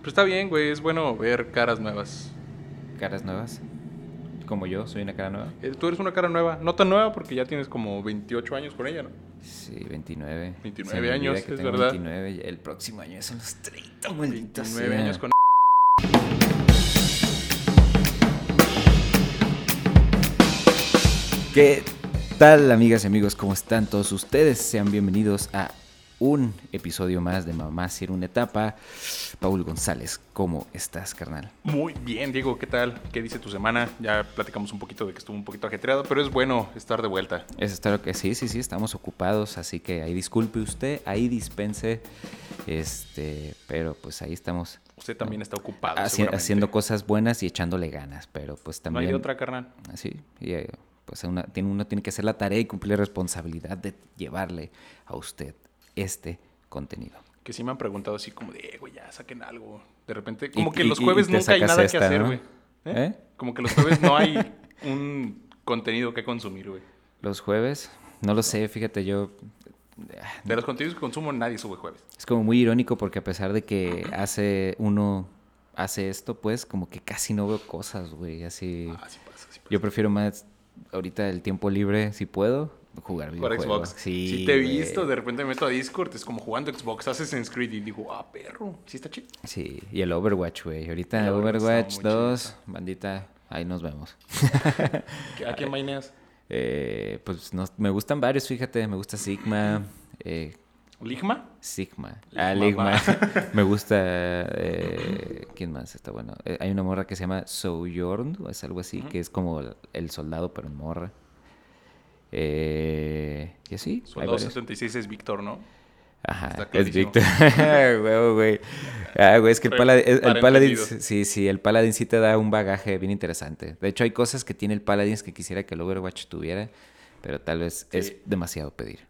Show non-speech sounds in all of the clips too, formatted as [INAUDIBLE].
Pero está bien, güey, es bueno ver caras nuevas. Caras nuevas. Como yo, soy una cara nueva. Eh, Tú eres una cara nueva, no tan nueva porque ya tienes como 28 años con ella, ¿no? Sí, 29. 29 Se me olvida años, que es tengo verdad. 29. y El próximo año son los 30, maldita 29 sea. años con... ¿Qué tal, amigas y amigos? ¿Cómo están todos ustedes? Sean bienvenidos a un episodio más de Mamá Sir una etapa. Paul González, ¿cómo estás, carnal? Muy bien, Diego, ¿qué tal? ¿Qué dice tu semana? Ya platicamos un poquito de que estuvo un poquito ajetreado, pero es bueno estar de vuelta. Eso está lo que sí, sí, sí, estamos ocupados, así que ahí disculpe usted, ahí dispense, este, pero pues ahí estamos Usted también está ocupado, haci- haciendo cosas buenas y echándole ganas, pero pues No también... hay de otra, carnal. Así, y, eh, pues una- tiene, uno tiene que hacer la tarea y cumplir la responsabilidad de llevarle a usted este contenido. Que sí me han preguntado así como de, "Eh, güey, ya saquen algo. De repente, como Y- que y- los jueves nunca hay nada esta, que hacer, ¿no? güey. ¿Eh? ¿Eh? Como que los jueves no hay [LAUGHS] un contenido que consumir, güey. Los jueves, no lo sé, fíjate, yo... De los contenidos que consumo, nadie sube jueves. Es como muy irónico porque a pesar de que hace uno hace esto, pues como que casi no veo cosas, güey, así... Ah, sí pasa, sí pasa. Yo prefiero más ahorita el tiempo libre, si puedo, jugar Por videojuegos. Xbox. Sí, Sí, te he visto, de repente me meto a Discord, es como jugando Xbox, Assassin's Creed y digo, ah, perro, sí está chido. Sí, y el Overwatch, güey. Ahorita El Overwatch está Overwatch muy 2, bandita, ahí nos vemos. ¿A quién [LAUGHS] maineas? Eh, pues no- me gustan varios, fíjate. Me gusta Sigma. eh, ¿Ligma? Sigma. Ligma, Ah, Ligma. [LAUGHS] [LAUGHS] me gusta. eh, ¿Quién más está bueno? Eh, hay una morra que se llama Sojourn, o es algo así, que es como el soldado, pero en morra. Eh, y así. Soldado varios. 76 es Víctor, ¿no? Ajá, es. Víctor. [LAUGHS] Güey. Ah, güey, es que el, Paladin, el para Paladin- sí, sí, el Paladin sí te da un bagaje bien interesante. De hecho, hay cosas que tiene el Paladin que quisiera que el Overwatch tuviera, pero tal vez es demasiado pedir.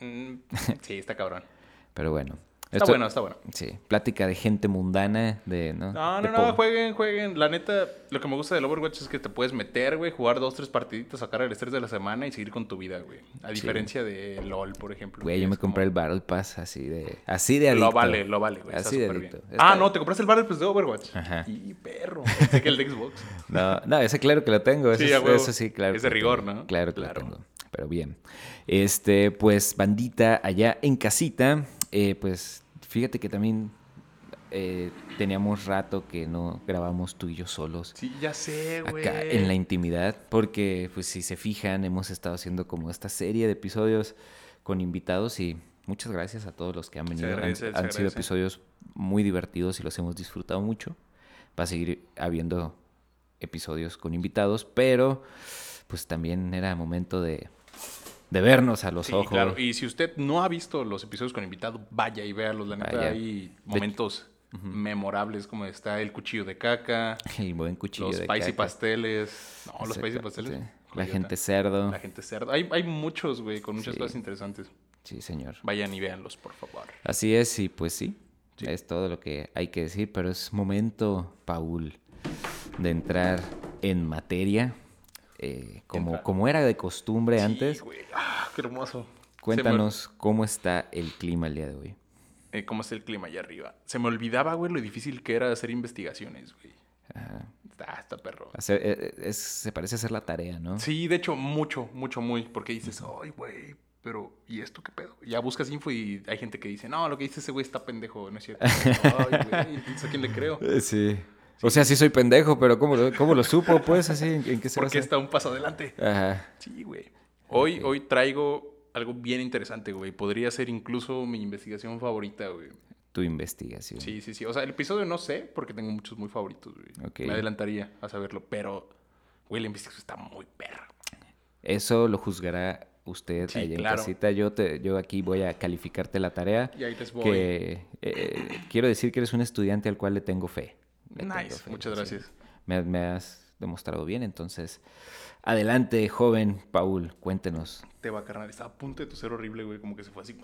Mm, sí, está cabrón. [LAUGHS] Pero bueno. Está Esto- bueno, está bueno. Sí, plática de gente mundana, de, ¿no? No, De no, jueguen, jueguen. La neta, lo que me gusta del Overwatch es que te puedes meter, güey, jugar dos, tres partiditas, sacar el estrés de la semana y seguir con tu vida, güey. A diferencia de LOL, por ejemplo. Güey, yo me como- compré el Battle Pass así de... Así de adicto. Lo vale, lo vale, güey. Así de adicto. Ah, no, te compraste el Battle Pass de Overwatch. Ajá. Y perro. Pensé que el de Xbox. [LAUGHS] No, no, ese claro que lo tengo. Eso, Sí, es- eso sí, claro. Es de rigor, tengo. ¿no? Claro que Claro. lo tengo. Pero bien. Este, pues, bandita allá en casita, eh, pues, fíjate que también eh, teníamos rato que no grabamos tú y yo solos. Sí, ya sé, güey. Acá en la intimidad, porque pues si se fijan, hemos estado haciendo como esta serie de episodios con invitados y muchas gracias a todos los que han venido. Han- agradece, han sido episodios muy divertidos y los hemos disfrutado mucho. Va a seguir habiendo episodios con invitados, pero pues también era momento de, de vernos a los Sí, ojos. claro. Y si usted no ha visto los episodios con invitado, vaya y véalos. La neta, hay momentos memorables como está el cuchillo de caca, [LAUGHS] El buen cuchillo los de caca. pasteles. No, los spicy Exacto, pasteles. sí. La gente cerdo. La gente cerdo. Hay, hay muchos, güey, con muchas Sí. cosas interesantes. Sí, señor. Vayan y véanlos, por favor. Así es, y pues Sí. es todo lo que hay que decir, pero es momento, Paul, de entrar en materia. Eh, como, como era de costumbre Sí, antes, güey. Ah, qué hermoso. cuéntanos cómo está el clima el día de hoy. Eh, ¿Cómo está el clima allá arriba? Se me olvidaba, güey, lo difícil que era hacer investigaciones, güey. Ajá. Está, está perro. Hacer- eh, es- se parece hacer la tarea, ¿no? Sí, de hecho, mucho, mucho, muy. Porque dices, ay, güey, pero ¿y esto qué pedo? Ya buscas info y hay gente que dice, no, lo que dice ese güey está pendejo, no es cierto. [LAUGHS] ay, güey, entonces ¿a quién le creo? Sí. O sea, sí soy pendejo, pero ¿cómo, lo- cómo lo supo, pues? Así, ¿en, en qué se Porque basa? está un paso adelante. Ajá. Sí, güey. Hoy, hoy traigo algo bien interesante, güey. Podría ser incluso mi investigación favorita, güey. Tu investigación. Sí, sí, sí. O sea, el episodio no sé, porque tengo muchos muy favoritos, güey. Ok. Me adelantaría a saberlo, pero, güey, la investigación está muy perra. Eso lo juzgará usted Sí, allá en claro. casita. Yo, te, yo aquí voy a calificarte la tarea. Y ahí les voy. que eh, quiero decir que eres un estudiante al cual le tengo fe. Nice, fe, muchas sí. gracias. Me, me has demostrado bien, entonces adelante, joven Paul, cuéntenos Te va, carnal. Estaba a punto de toser horrible, güey. Como que se fue así.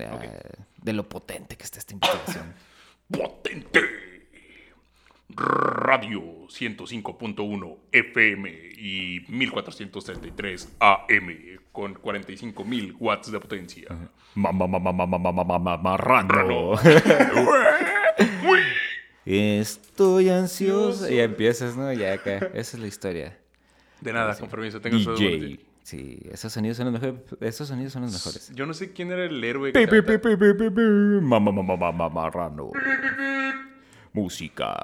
ah, de lo potente que está esta investigación. [LAUGHS] potente. Radio 105.1 FM y 1433 AM con 45.000 watts de potencia. Marrano. Estoy ansioso. Y ya empiezas, ¿no? Ya acá. Esa es la historia. De nada, con permiso, tengo. DJ. Sí, esos sonidos son los mejores. Esos sonidos son los mejores. Yo no sé quién era el héroe que. Mamá, mamá, mamá, marrano. Música,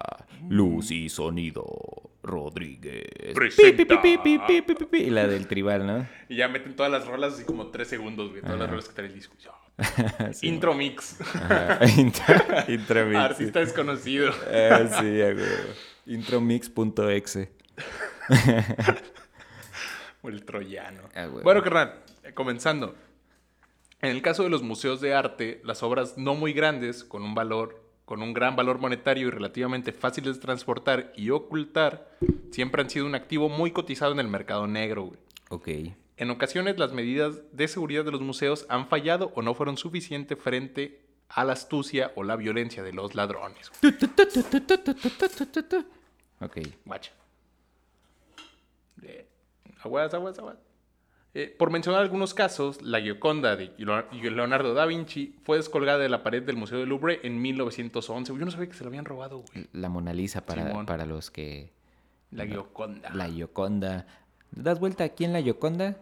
luz y sonido. Rodríguez. Presenta. Y la del tribal, ¿no? Y ya meten todas las rolas así como tres segundos, güey. Todas las Ajá. rolas que están en el disco. [LAUGHS] Sí, Intro mix. [LAUGHS] Intro, mix. Artista desconocido. Eh, [LAUGHS] sí. Intromix.exe. O el troyano. Güey. Bueno, carnal, eh, comenzando. En el caso de los museos de arte, las obras no muy grandes, con un valor, con un gran valor monetario y relativamente fáciles de transportar y ocultar, siempre han sido un activo muy cotizado en el mercado negro, güey. Ok. En ocasiones las medidas de seguridad de los museos han fallado o no fueron suficientes frente a la astucia o la violencia de los ladrones. Ok. Guacha. Eh, aguas, aguas, aguas. Eh, por mencionar algunos casos, la Gioconda de Leonardo da Vinci fue descolgada de la pared del Museo del Louvre en 1911. Yo no sabía que se la habían robado, güey. La Mona Lisa para, para los que... La Gioconda. La Yoconda. ¿Das vuelta aquí en la Yoconda?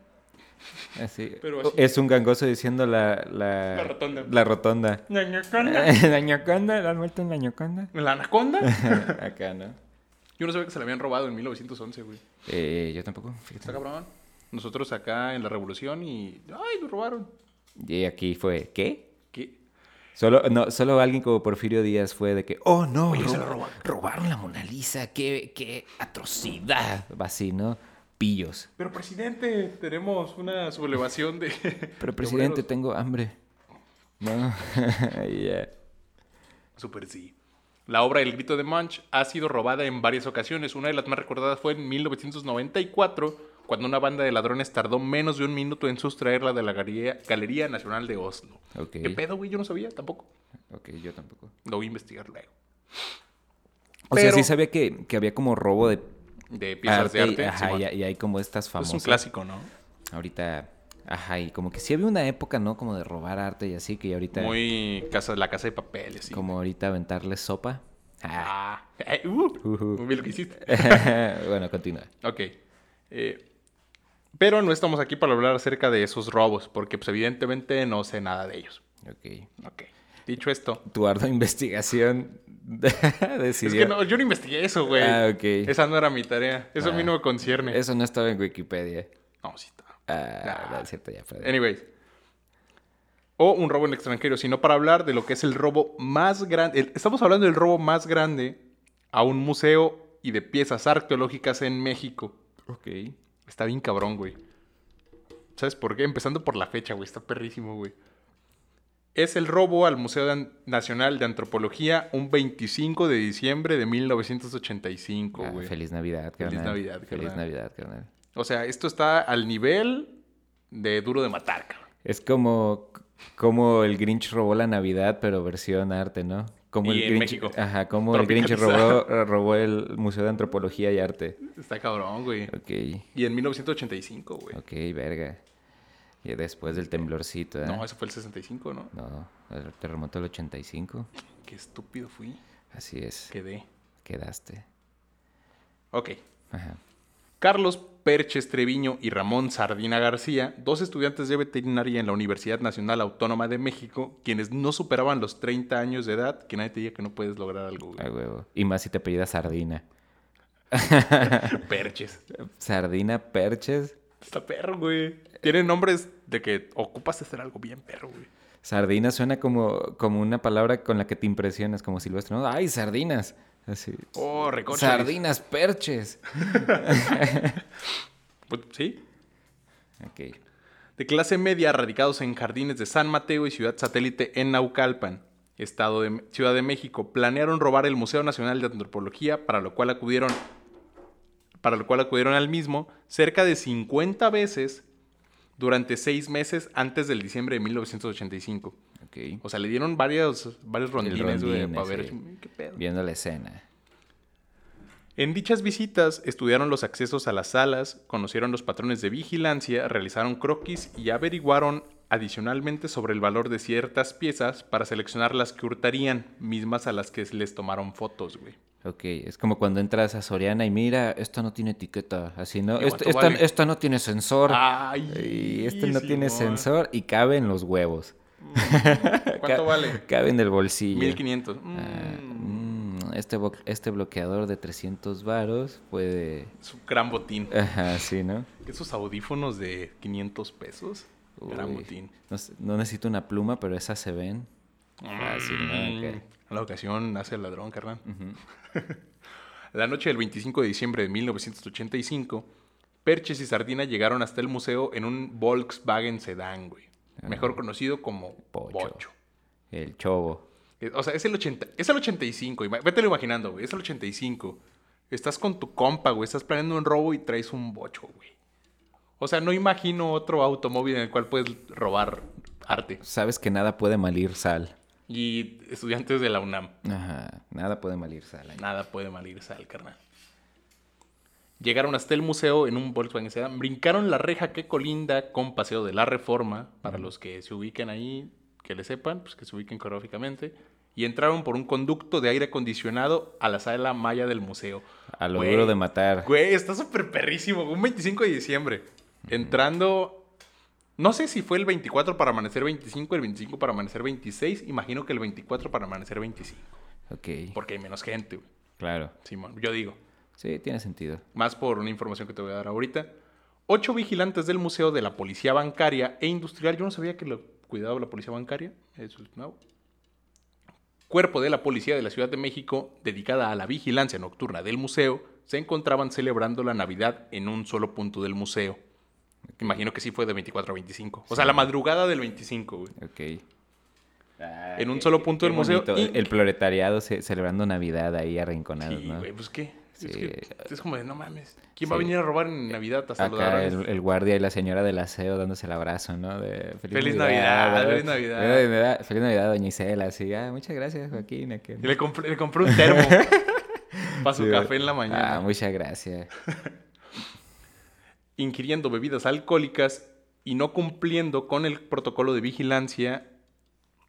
Así. Pero así. Es un gangoso diciendo la... La, La rotonda. La rotonda. La Gioconda. la. [LAUGHS] ¿Das vuelta en la Yoconda? ¿La Anaconda? [LAUGHS] Acá, ¿no? Yo no sabía que se la habían robado en 1911, güey. Eh, yo tampoco, Está fíjate. cabrón. Nosotros acá en la Revolución y... ¡Ay, lo robaron! Y aquí fue, ¿qué? ¿Qué? Solo, no, solo alguien como Porfirio Díaz fue de que, oh no, Oye, se la robaron. robaron la Mona Lisa, qué, qué atrocidad. Así, ¿no? Pillos. Pero, presidente, tenemos una sublevación de... [LAUGHS] Pero de presidente, tengo hambre. No, [LAUGHS] ya. Super sí. La obra El grito de Munch ha sido robada en varias ocasiones. Una de las más recordadas fue en 1994, cuando una banda de ladrones tardó menos de un minuto en sustraerla de la Galería, Galería Nacional de Oslo. ¿Qué pedo, güey? Yo no sabía tampoco. Ok, yo tampoco. Lo voy a investigar luego. O sea, sí sabía que, que había como robo de De piezas de arte. ajá, y, y hay como estas es famosas. un clásico, ¿no? Ahorita, ajá, y como que sí había una época, ¿no? Como de robar arte y así, que ahorita, Muy casa, la casa de papel, así. como ahorita aventarles sopa. Ah. Ah, eh, uh, Ujú. muy bien lo que hiciste. [LAUGHS] bueno, continúa. Ok. Eh, pero no estamos aquí para hablar acerca de esos robos, porque pues evidentemente no sé nada de ellos. Ok. Ok. Dicho esto, Tu ardua investigación [LAUGHS] es decidió... que no, yo no investigué eso, güey. Ah, ok. Esa no era mi tarea. Eso a mí Ah. no me concierne. Eso no estaba en Wikipedia. No, sí está. Ah, no, es cierto, ya fue. Anyways. O un robo en el extranjero, sino para hablar de lo que es el robo más grande. Estamos hablando del robo más grande a un museo y de piezas arqueológicas en México. Ok. Está bien cabrón, güey. ¿Sabes por qué? Empezando por la fecha, güey. Está perrísimo, güey. Es el robo al Museo Nacional de Antropología un 25 de diciembre de 1985, Ah, güey. feliz Navidad, Feliz carnal. Navidad, Feliz carnal. Navidad, carnal. O sea, esto está al nivel de duro de matar, cabrón. Es como, como el Grinch robó la Navidad, pero versión arte, ¿no? Como Y el en Grinch, México. Ajá, como el Grinch robó, robó el Museo de Antropología y Arte. Está cabrón, güey. Ok, Y en 1985, güey. ok, verga. Y después del temblorcito, ¿eh? No, eso fue el 65, ¿no? No, el terremoto del 85. Qué estúpido fui. Así es. Quedé. Quedaste. Ok. Ajá. Carlos Perches Treviño y Ramón Sardina García, dos estudiantes de veterinaria en la Universidad Nacional Autónoma de México, quienes no superaban los 30 años de edad, que nadie te diga que no puedes lograr algo, güey. A huevo. Y más si te apellidas Sardina. [LAUGHS] Perches. Sardina Perches. Está perro, güey. Tienen nombres de que ocupas hacer algo bien perro, güey. Sardina suena como, como una palabra con la que te impresionas, como silvestre. ¿no? ¡Ay, sardinas! Así. Oh, recorcholis. Sardinas Perches. [LAUGHS] Pues, sí. Ok. De clase media, radicados en jardines de San Mateo y ciudad satélite en Naucalpan, Estado de Ciudad de México, planearon robar el Museo Nacional de Antropología, para lo cual acudieron, para lo cual acudieron al mismo cerca de 50 veces durante seis meses antes del diciembre de 1985. Ok. O sea, le dieron varios, varios rondines, güey, para ver sí. qué pedo. Viendo la escena. En dichas visitas estudiaron los accesos a las salas, conocieron los patrones de vigilancia, realizaron croquis y averiguaron adicionalmente sobre el valor de ciertas piezas para seleccionar las que hurtarían, mismas a las que les tomaron fotos, güey. Ok, es como cuando entras a Soriana y mira, esta no tiene etiqueta, así, ¿no? ¿Y Esta, cuánto esta- vale? esta no tiene sensor. Ay, y este no tiene sensor y cabe en los huevos. ¿Cuánto [LAUGHS] Ca- vale? Cabe en el bolsillo. 1500. Ah, Mm, mm, este, este bloqueador de 300 varos puede... es un gran botín. Ajá, sí, ¿no? Esos audífonos de 500 pesos. Gran Uy, botín. No, no necesito una pluma, pero esas se ven. Fácil, ¿no? Mm, Ok. A la ocasión hace el ladrón, carnal. [LAUGHS] La noche del 25 de diciembre de 1985, Perches y Sardina llegaron hasta el museo en un Volkswagen Sedán, güey. Mejor conocido como Pocho. Bocho. El chobo. Eh, O sea, es el, 80, es el 85. ima- Vételo imaginando, güey. Es el 85. Estás con tu compa, güey. Estás planeando un robo y traes un bocho, güey. O sea, no imagino otro automóvil en el cual puedes robar arte. Sabes que nada puede malir sal. Y estudiantes de la UNAM. Ajá, nada puede malir sal. ahí. Nada puede mal irse al carnal. Llegaron hasta el museo en un Volkswagen Sedán, brincaron la reja que colinda con Paseo de la Reforma, para los que se ubiquen ahí, que le sepan, pues que se ubiquen coreográficamente, y entraron por un conducto de aire acondicionado a la sala maya del museo. A lo Güey, duro de matar. Güey, está súper perrísimo, un 25 de diciembre. Entrando, no sé si fue el 24 para amanecer 25, el 25 para amanecer 26, imagino que el 24 para amanecer 25, Ok, porque hay menos gente, güey. claro. Simón, yo digo. Sí, tiene sentido. Más por una información que te voy a dar ahorita. Ocho vigilantes del Museo de la Policía Bancaria e Industrial. Yo no sabía que lo cuidaba la Policía Bancaria. Eso es nuevo. Cuerpo de la Policía de la Ciudad de México, dedicada a la vigilancia nocturna del museo, se encontraban celebrando la Navidad en un solo punto del museo. Imagino que sí fue de 24 a 25. O sea, la madrugada del 25, güey. Ok. En un solo punto del museo y- El proletariado ce- celebrando Navidad ahí arrinconados, Sí, ¿no? güey, pues qué. Es, Sí. que es como de, no mames. ¿Quién va a venir a robar en Navidad hasta los Acá el, el guardia y la señora del aseo dándose el abrazo, ¿no? De Feliz Navidad, ¿no? feliz Navidad. Feliz Navidad, feliz Navidad, doña Isela. Así, ah, muchas gracias, Joaquín. le compré, le compré un termo [LAUGHS] para su Sí, café en la mañana. Ah, muchas gracias. [LAUGHS] Ingiriendo bebidas alcohólicas y no cumpliendo con el protocolo de vigilancia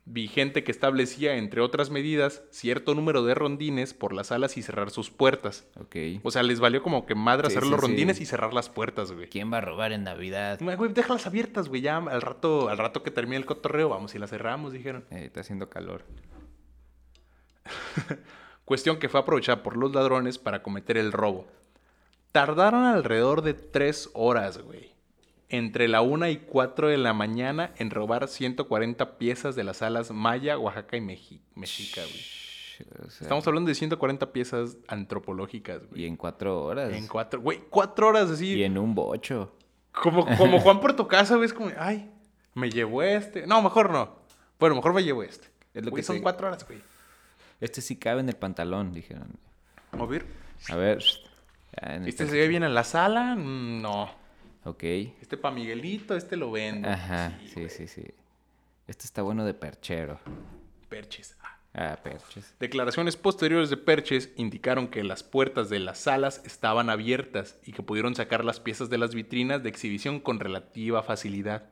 vigente que establecía, entre otras medidas, cierto número de rondines por las salas y cerrar sus puertas. Ok. O sea, les valió como que madre Sí, hacer sí, los sí. rondines y cerrar las puertas, güey. ¿Quién va a robar en Navidad? Güey, déjalas abiertas, güey. Ya al rato, al rato que termine el cotorreo, vamos y las cerramos, dijeron. Eh, está haciendo calor. [LAUGHS] Cuestión que fue aprovechada por los ladrones para cometer el robo. Tardaron alrededor de tres horas, güey. Entre la 1 y 4 de la mañana en robar 140 piezas de las salas Maya, Oaxaca y Meji- Mexica, güey. O sea, Estamos hablando de 140 piezas antropológicas, Y güey. en cuatro horas. En cuatro, güey, cuatro horas así. Y en un bocho. Como, como Juan por tu casa, güey, es como, ay, me llevó este. No, mejor no. Bueno, mejor me llevo este. Es lo Güey, que son te- cuatro horas, güey. Este sí cabe en el pantalón, dijeron. A ver. A ver. ¿Este se ve bien en la sala? Mm, No. Ok. Este pa' Miguelito, este lo vendo. Ajá, sí, güey. sí, sí. Este está bueno de perchero. Perches. Ah. Ah, perches. Declaraciones posteriores de Perches indicaron que las puertas de las salas estaban abiertas y que pudieron sacar las piezas de las vitrinas de exhibición con relativa facilidad.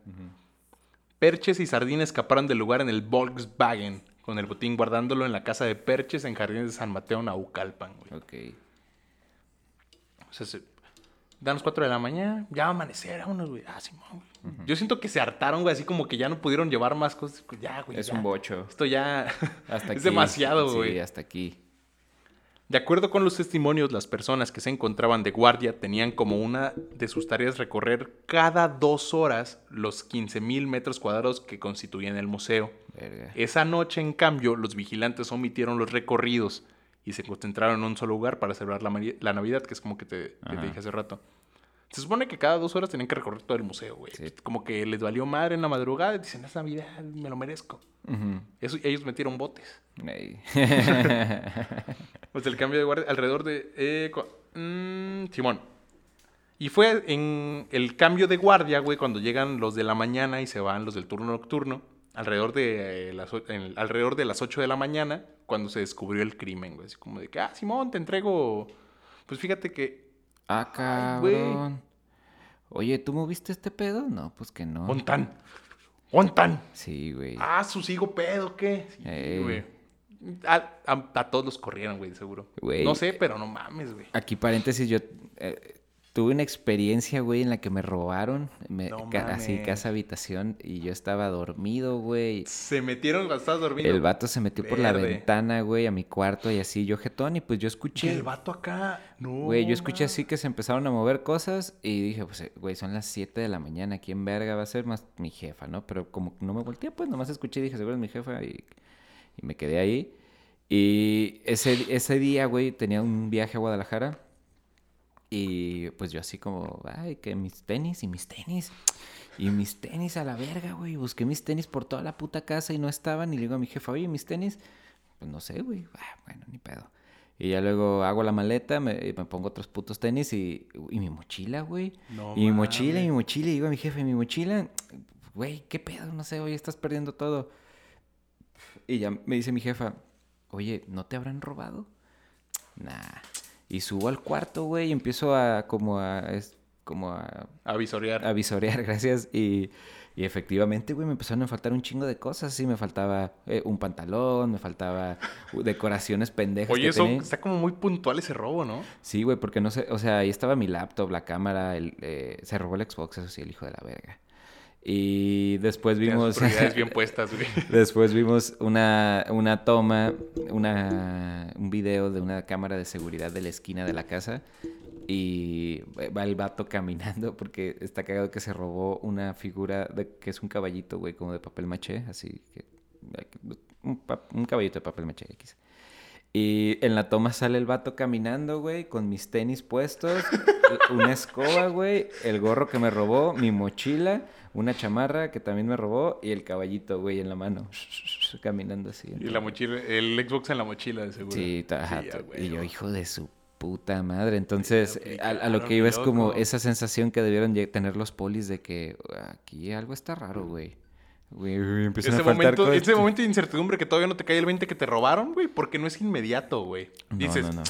Perches y Sardina escaparon del lugar en el Volkswagen, con el botín guardándolo en la casa de Perches en Jardines de San Mateo, Naucalpan. güey. Ok. O sea, se... dan las 4 de la mañana, ya va a amanecer, vámonos, güey. Ah, Simón, güey. Yo siento que se hartaron, güey, así como que ya no pudieron llevar más cosas. Ya, güey. Es ya. un bocho. Esto ya Hasta [LAUGHS] es demasiado, güey. Sí, hasta aquí. De acuerdo con los testimonios, las personas que se encontraban de guardia tenían como una de sus tareas recorrer cada dos horas los 15.000 metros cuadrados que constituían el museo. Verga. Esa noche, en cambio, los vigilantes omitieron los recorridos y se concentraron en un solo lugar para celebrar la, la Navidad, que es como que te, te dije hace rato. Se supone que cada dos horas tenían que recorrer todo el museo, güey. Sí. Como que les valió madre en la madrugada y dicen, es Navidad, me lo merezco. Ujú. Eso, ellos metieron botes. [LAUGHS] Pues el cambio de guardia alrededor de... eh, mm, Simón. Y fue en el cambio de guardia, güey, cuando llegan los de la mañana y se van los del turno nocturno. Alrededor de, eh, las, en- alrededor de las 8 de la mañana, cuando se descubrió el crimen, güey. Así como de que, ah, Simón, te entrego... Pues fíjate que... ah, Ay, güey. cabrón. Oye, ¿tú moviste este pedo? No, pues que no. Montán. ¡Ontan! Sí, güey. Ah, su sigo pedo, ¿qué? Sí, Ey. güey. A, a- a todos los corrieron, güey, seguro. Güey. No sé, pero no mames, güey. Aquí paréntesis, yo eh, tuve una experiencia, güey, en la que me robaron, me- No ca- así casa habitación y yo estaba dormido, güey. Se metieron estabas dormido. El vato se metió por la ventana, güey, a mi cuarto y así yo jetón y pues yo Y escuché, el vato acá. No. güey, yo escuché así que se empezaron a mover cosas y dije, pues, güey, son las 7 de la mañana, ¿quién verga va a ser más mi jefa, no? Pero como no me volteé, pues nomás escuché y dije, seguro es mi jefa y, y me quedé ahí. Y ese, ese día, güey, tenía un viaje a Guadalajara y pues yo así como, ay, que mis tenis y mis tenis. Y mis tenis a la verga, güey. Busqué mis tenis por toda la puta casa y no estaban. Y le digo a mi jefa, oye, mis tenis. Pues no sé, güey. Ah, bueno, ni pedo. Y ya luego hago la maleta, me, me pongo otros putos tenis y, y mi mochila, güey. No y mi mochila, y mi mochila. Y digo a mi jefe, mi mochila, güey, ¿qué pedo? No sé, oye, estás perdiendo todo. Y ya me dice mi jefa, oye, ¿no te habrán robado? Nah. Y subo al cuarto, güey, y empiezo a como a... es- como a A visorear. a visorear, [LAUGHS] gracias. Y, y efectivamente, güey, me empezaron a faltar un chingo de cosas. Sí, me faltaba eh, un pantalón, me faltaba decoraciones pendejas. Oye, que eso tenía. está como muy puntual ese robo, ¿no? Sí, güey, porque no sé, o sea, ahí estaba mi laptop, la cámara, el, eh, se robó el Xbox, eso sí, el hijo de la verga. Y después vimos... prioridades bien [LAUGHS] puestas, güey. Después vimos una, una toma, una, un video de una cámara de seguridad de la esquina de la casa y va el vato caminando porque está cagado que se robó una figura de, que es un caballito, güey, como de papel maché, así que un, un caballito de papel maché X. Y en la toma sale el vato caminando, güey, con mis tenis puestos, [LAUGHS] una escoba, güey, el gorro que me robó, mi mochila, una chamarra que también me robó y el caballito, güey, en la mano, [LAUGHS] caminando así. Y la mochila, el Xbox en la mochila, de seguro. Sí, ta- ajá, Sí, t- y yo, hijo de su puta madre. Entonces, a, a lo que iba es como esa sensación que debieron tener los polis de que aquí algo está raro, güey. Güey, güey, empiezan Ese a faltar momento, cosas. ese momento de incertidumbre que todavía no te cae el 20 que te robaron, güey, porque no es inmediato, güey. No, no, no.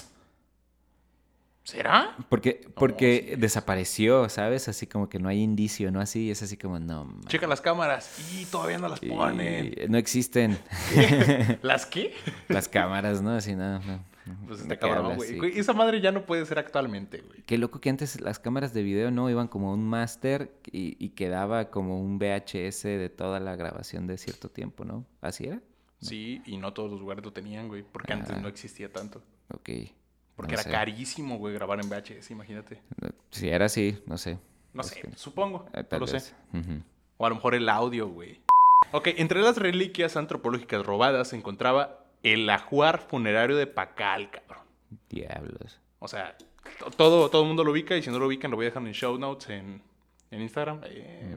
¿Será? Porque, porque sí. desapareció, ¿sabes? Así como que no hay indicio, ¿no? Así, es así como, no. ma- Checa las cámaras y todavía no las y- ponen. No existen [LAUGHS] [LAUGHS] ¿Las qué? las cámaras, ¿no? Así, no. no, no. Pues ¿De está cabrón, güey. Esa madre ya no puede ser actualmente, güey. Qué loco que antes las cámaras de video no iban como un máster y, y quedaba como un VHS de toda la grabación de cierto tiempo, ¿no? ¿Así era? Sí, y no todos los lugares lo tenían, güey, porque antes Ah. no existía tanto. Ok. Porque no era sé. carísimo, güey, grabar en VHS, imagínate. Si era así, no sé. No sé, que- supongo, eh, no lo sé. O a lo mejor el audio, güey. Ok, entre las reliquias antropológicas robadas se encontraba el ajuar funerario de Pacal, cabrón. Diablos. O sea, to- todo, todo el mundo lo ubica y si no lo ubican lo voy a dejar en show notes en, en Instagram. Eh,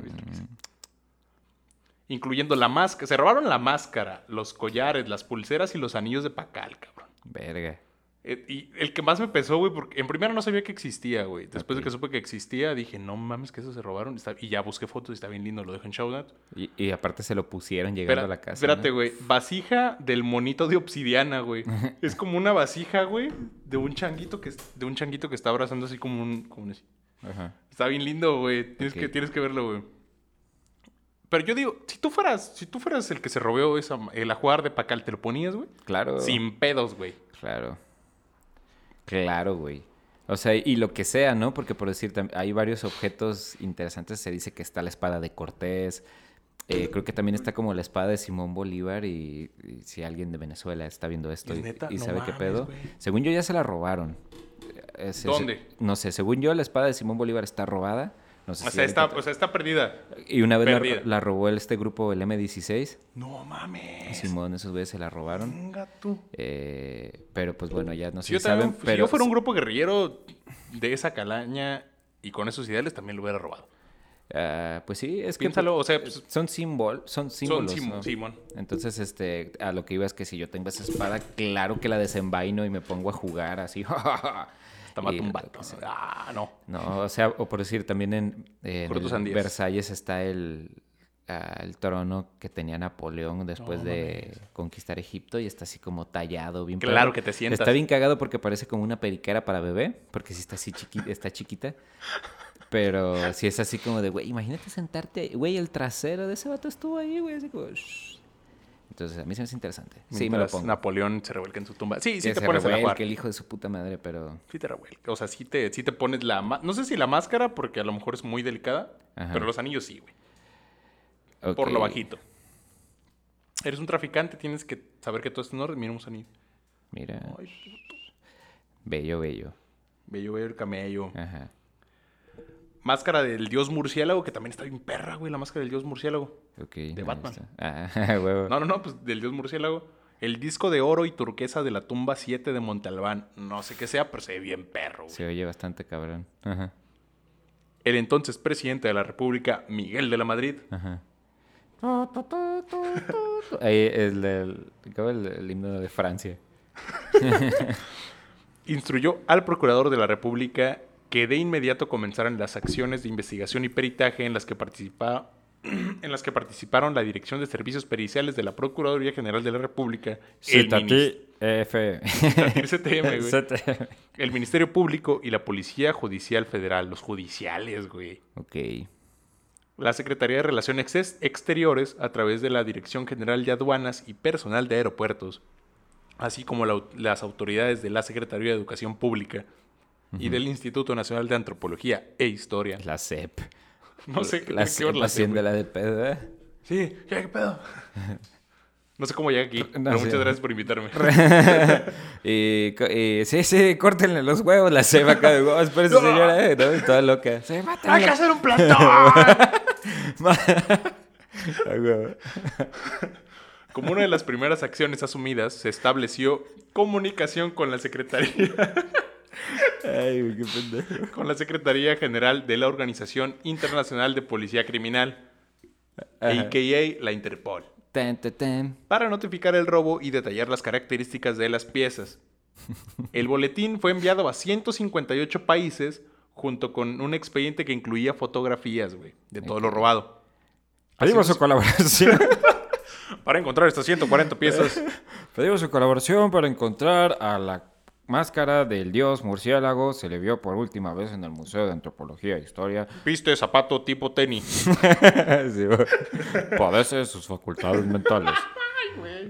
Incluyendo la máscara. Se robaron la máscara, los collares, las pulseras y los anillos de Pacal, cabrón. Verga. Eh, y el que más me pesó, güey, porque en primera no sabía que existía, güey. Después de que supe que existía, dije, no mames, que eso se robaron. Y ya busqué fotos y está bien lindo, lo dejo en show notes. Y, y aparte se lo pusieron llegando Espera- a la casa. espérate, ¿no? güey. Vasija del monito de obsidiana, güey. [LAUGHS] es como una vasija, güey, de un changuito que de un changuito que está abrazando así como un, como un- Ajá. Está bien lindo, güey. Tienes, que, tienes que verlo, güey. Pero yo digo, si tú fueras, si tú fueras el que se robó esa, el ajuar de Pacal, ¿te lo ponías, güey? Claro. Sin pedos, güey. Claro. Claro, güey. O sea, y lo que sea, ¿no? Porque por decir, hay varios objetos interesantes. Se dice que está la espada de Cortés. eh, creo que también está como la espada de Simón Bolívar. Y, y si alguien de Venezuela está viendo esto ¿Es y, neta? y No sabe qué mames, pedo. Según yo ya se la robaron. Es- es- ¿Dónde? no sé, según yo la espada de Simón Bolívar está robada. No sé O si sea, está, o sea, está perdida. Y una vez la, la robó este grupo, el M16. No mames. Simón, esos güeyes se la robaron. Venga tú. Eh, pero pues bueno, ya no sé Si yo, si saben. también- si pero yo fuera un grupo guerrillero de esa calaña y con esos ideales, también lo hubiera robado. Ah, pues sí, es que Piénsalo, o sea, pues, son símbol, son símbolos. son. Simón. Entonces, este, a lo que iba es que si yo tengo esa espada, claro que la desenvaino y me pongo a jugar así. [LAUGHS] Te mata Y un vato. Ah, no. No, o sea, o por decir, también en. Versalles está el, ah, el trono que tenía Napoleón después No de conquistar Egipto y está así como tallado, bien Claro que te sientas. Está bien cagado porque parece como una periquera para bebé, porque sí está así chiquita, [LAUGHS] está chiquita. Pero si es así como de, güey, imagínate sentarte. Güey, el trasero de ese vato estuvo ahí, güey. Así como... shh. Entonces, a mí se me hace interesante. Sí, me lo pongo. Napoleón se revuelca en su tumba. Sí, sí Que te se pones a revuelque jugar. el hijo de su puta madre, pero... Sí te revuelca. O sea, sí te, sí te pones la... No sé si la máscara, porque a lo mejor es muy delicada. Ajá. Pero los anillos sí, güey. Por lo bajito. Eres un traficante, tienes que saber que todo en orden. Mira unos anillos. Mira, Ay, bello, bello. Bello, bello el camello. Ajá. Máscara del dios murciélago, que también está bien perra, güey. La máscara del dios murciélago. Ok. De Batman. Ah, [LAUGHS] huevo. No, no, no, pues del dios murciélago. El disco de oro y turquesa de la tumba 7 de Montalbán. No sé qué sea, pero se ve bien perro, güey. Se oye bastante cabrón. Ajá. El entonces presidente de la República, Miguel de la Madrid, Ajá. [LAUGHS] Ahí el. ¿cómo el, el himno de Francia. [LAUGHS] instruyó al procurador de la República que de inmediato comenzaran las acciones de investigación y peritaje en las que participa- [CLEARS THROAT] en las que participaron la Dirección de Servicios Periciales de la Procuraduría General de la República, el, CTM, güey, [LAUGHS] el Ministerio Público y la Policía Judicial Federal, los judiciales, güey. Ok. La Secretaría de Relaciones Ex- Exteriores, a través de la Dirección General de Aduanas y Personal de Aeropuertos, así como la las autoridades de la Secretaría de Educación Pública y del Instituto Nacional de Antropología e Historia. La CEP. No sé qué La CEP la CEP, haciéndola de pedo, ¿eh? Sí, ¿qué, pedo? [LAUGHS] No sé cómo llegué aquí, No pero sé. muchas gracias por invitarme. [LAUGHS] y, y sí, sí, córtenle los huevos, la CEP acá de huevos, espérese, [LAUGHS] señora, eh, ¿no? Toda loca. Sí, ¡Hay que hacer un plantón! Como una de las primeras acciones asumidas, se estableció comunicación con la Secretaría Ay, güey, qué pendejo. con la Secretaría General de la Organización Internacional de Policía Criminal, Ajá. a.k.a. la Interpol, Ten, ten, ten. para notificar el robo y detallar las características de las piezas. [LAUGHS] El boletín fue enviado a 158 países junto con un expediente que incluía fotografías, güey, de todo lo robado. Pedimos su colaboración. [LAUGHS] Para encontrar estas 140 piezas, Pedimos su colaboración para encontrar a la máscara del dios murciélago. Se le vio por última vez en el Museo de Antropología e Historia. viste zapato tipo tenis. [LAUGHS] Sí. Padece de sus facultades mentales.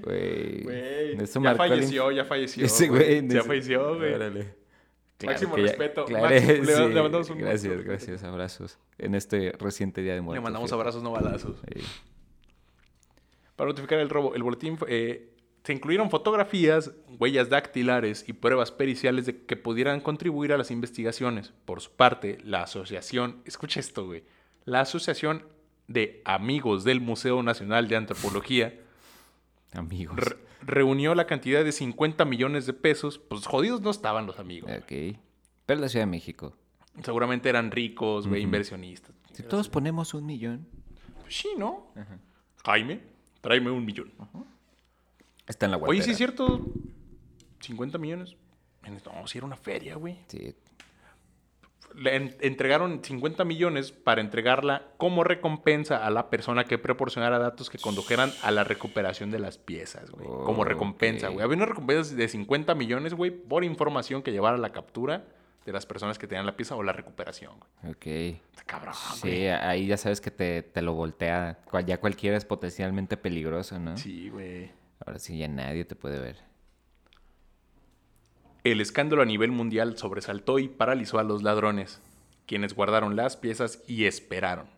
Güey. Ya el falleció, ya falleció. Ya falleció, güey. Órale. Máximo ya- respeto, claro, máximo- le- sí, le mandamos un Gracias, gracias. Abrazos. En este reciente día de muertos. Le mandamos abrazos, no balazos. Sí. Para notificar el robo, el boletín eh, se incluyeron fotografías, huellas dactilares y pruebas periciales de que pudieran contribuir a las investigaciones. Por su parte, la asociación, escucha esto, güey, la asociación de amigos del Museo Nacional de Antropología [LAUGHS] Amigos. re- reunió la cantidad de 50 millones de pesos. Pues jodidos no estaban los amigos. Ok. Pero la Ciudad de México. Seguramente eran ricos, güey, inversionistas. Si todos ponemos un millón, Pues sí, ¿no? Jaime, tráeme un millón. Está en la Oye, guantera. sí es cierto. 50 millones. No, sí era una feria, güey. Sí. Le en- entregaron 50 millones para entregarla como recompensa a la persona que proporcionara datos que condujeran a la recuperación de las piezas, güey. Como recompensa, güey. Había una recompensa de 50 millones, güey, por información que llevara a la captura de las personas que tenían la pieza o la recuperación, güey. Ok. Está cabrón, Sí, güey. ahí ya sabes que te, te lo voltea. Ya cualquiera es potencialmente peligroso, ¿no? Sí, güey. Ahora sí ya nadie te puede ver. El escándalo a nivel mundial sobresaltó y paralizó a los ladrones, quienes guardaron las piezas y esperaron.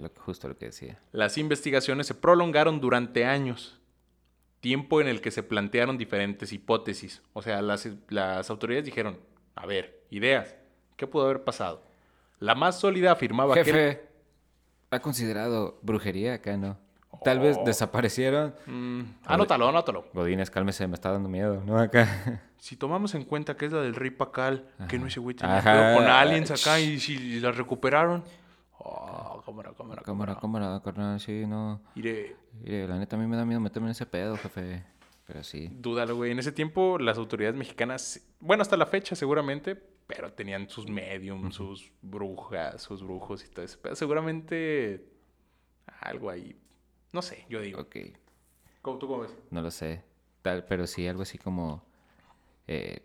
Lo, que- justo lo que decía. Las investigaciones se prolongaron durante años, tiempo en el que se plantearon diferentes hipótesis. O sea, las, las autoridades dijeron, a ver, ideas, ¿qué pudo haber pasado? La más sólida afirmaba que... Jefe, ¿ha considerado brujería acá, no? Tal vez Oh. desaparecieron. Mm, anótalo, anótalo. Godines, cálmese, me está dando miedo, ¿no? Acá. [LAUGHS] Si tomamos en cuenta que es la del rey Pacal, que no ese güey Ajá. pedo con aliens acá y si la recuperaron... Oh, cámara, cámara, Cámara, cámara, carnal, sí, no. Iré, Mire, la neta a mí me da miedo meterme en ese pedo, jefe. Pero sí. Dúdalo, güey. En ese tiempo las autoridades mexicanas, bueno, hasta la fecha seguramente, pero tenían sus mediums, sus brujas, sus brujos y todo eso. Pero seguramente algo ahí. No sé, yo digo. Ok. ¿Cómo, ¿Tú cómo ves? No lo sé. Tal, pero sí, algo así como. eh,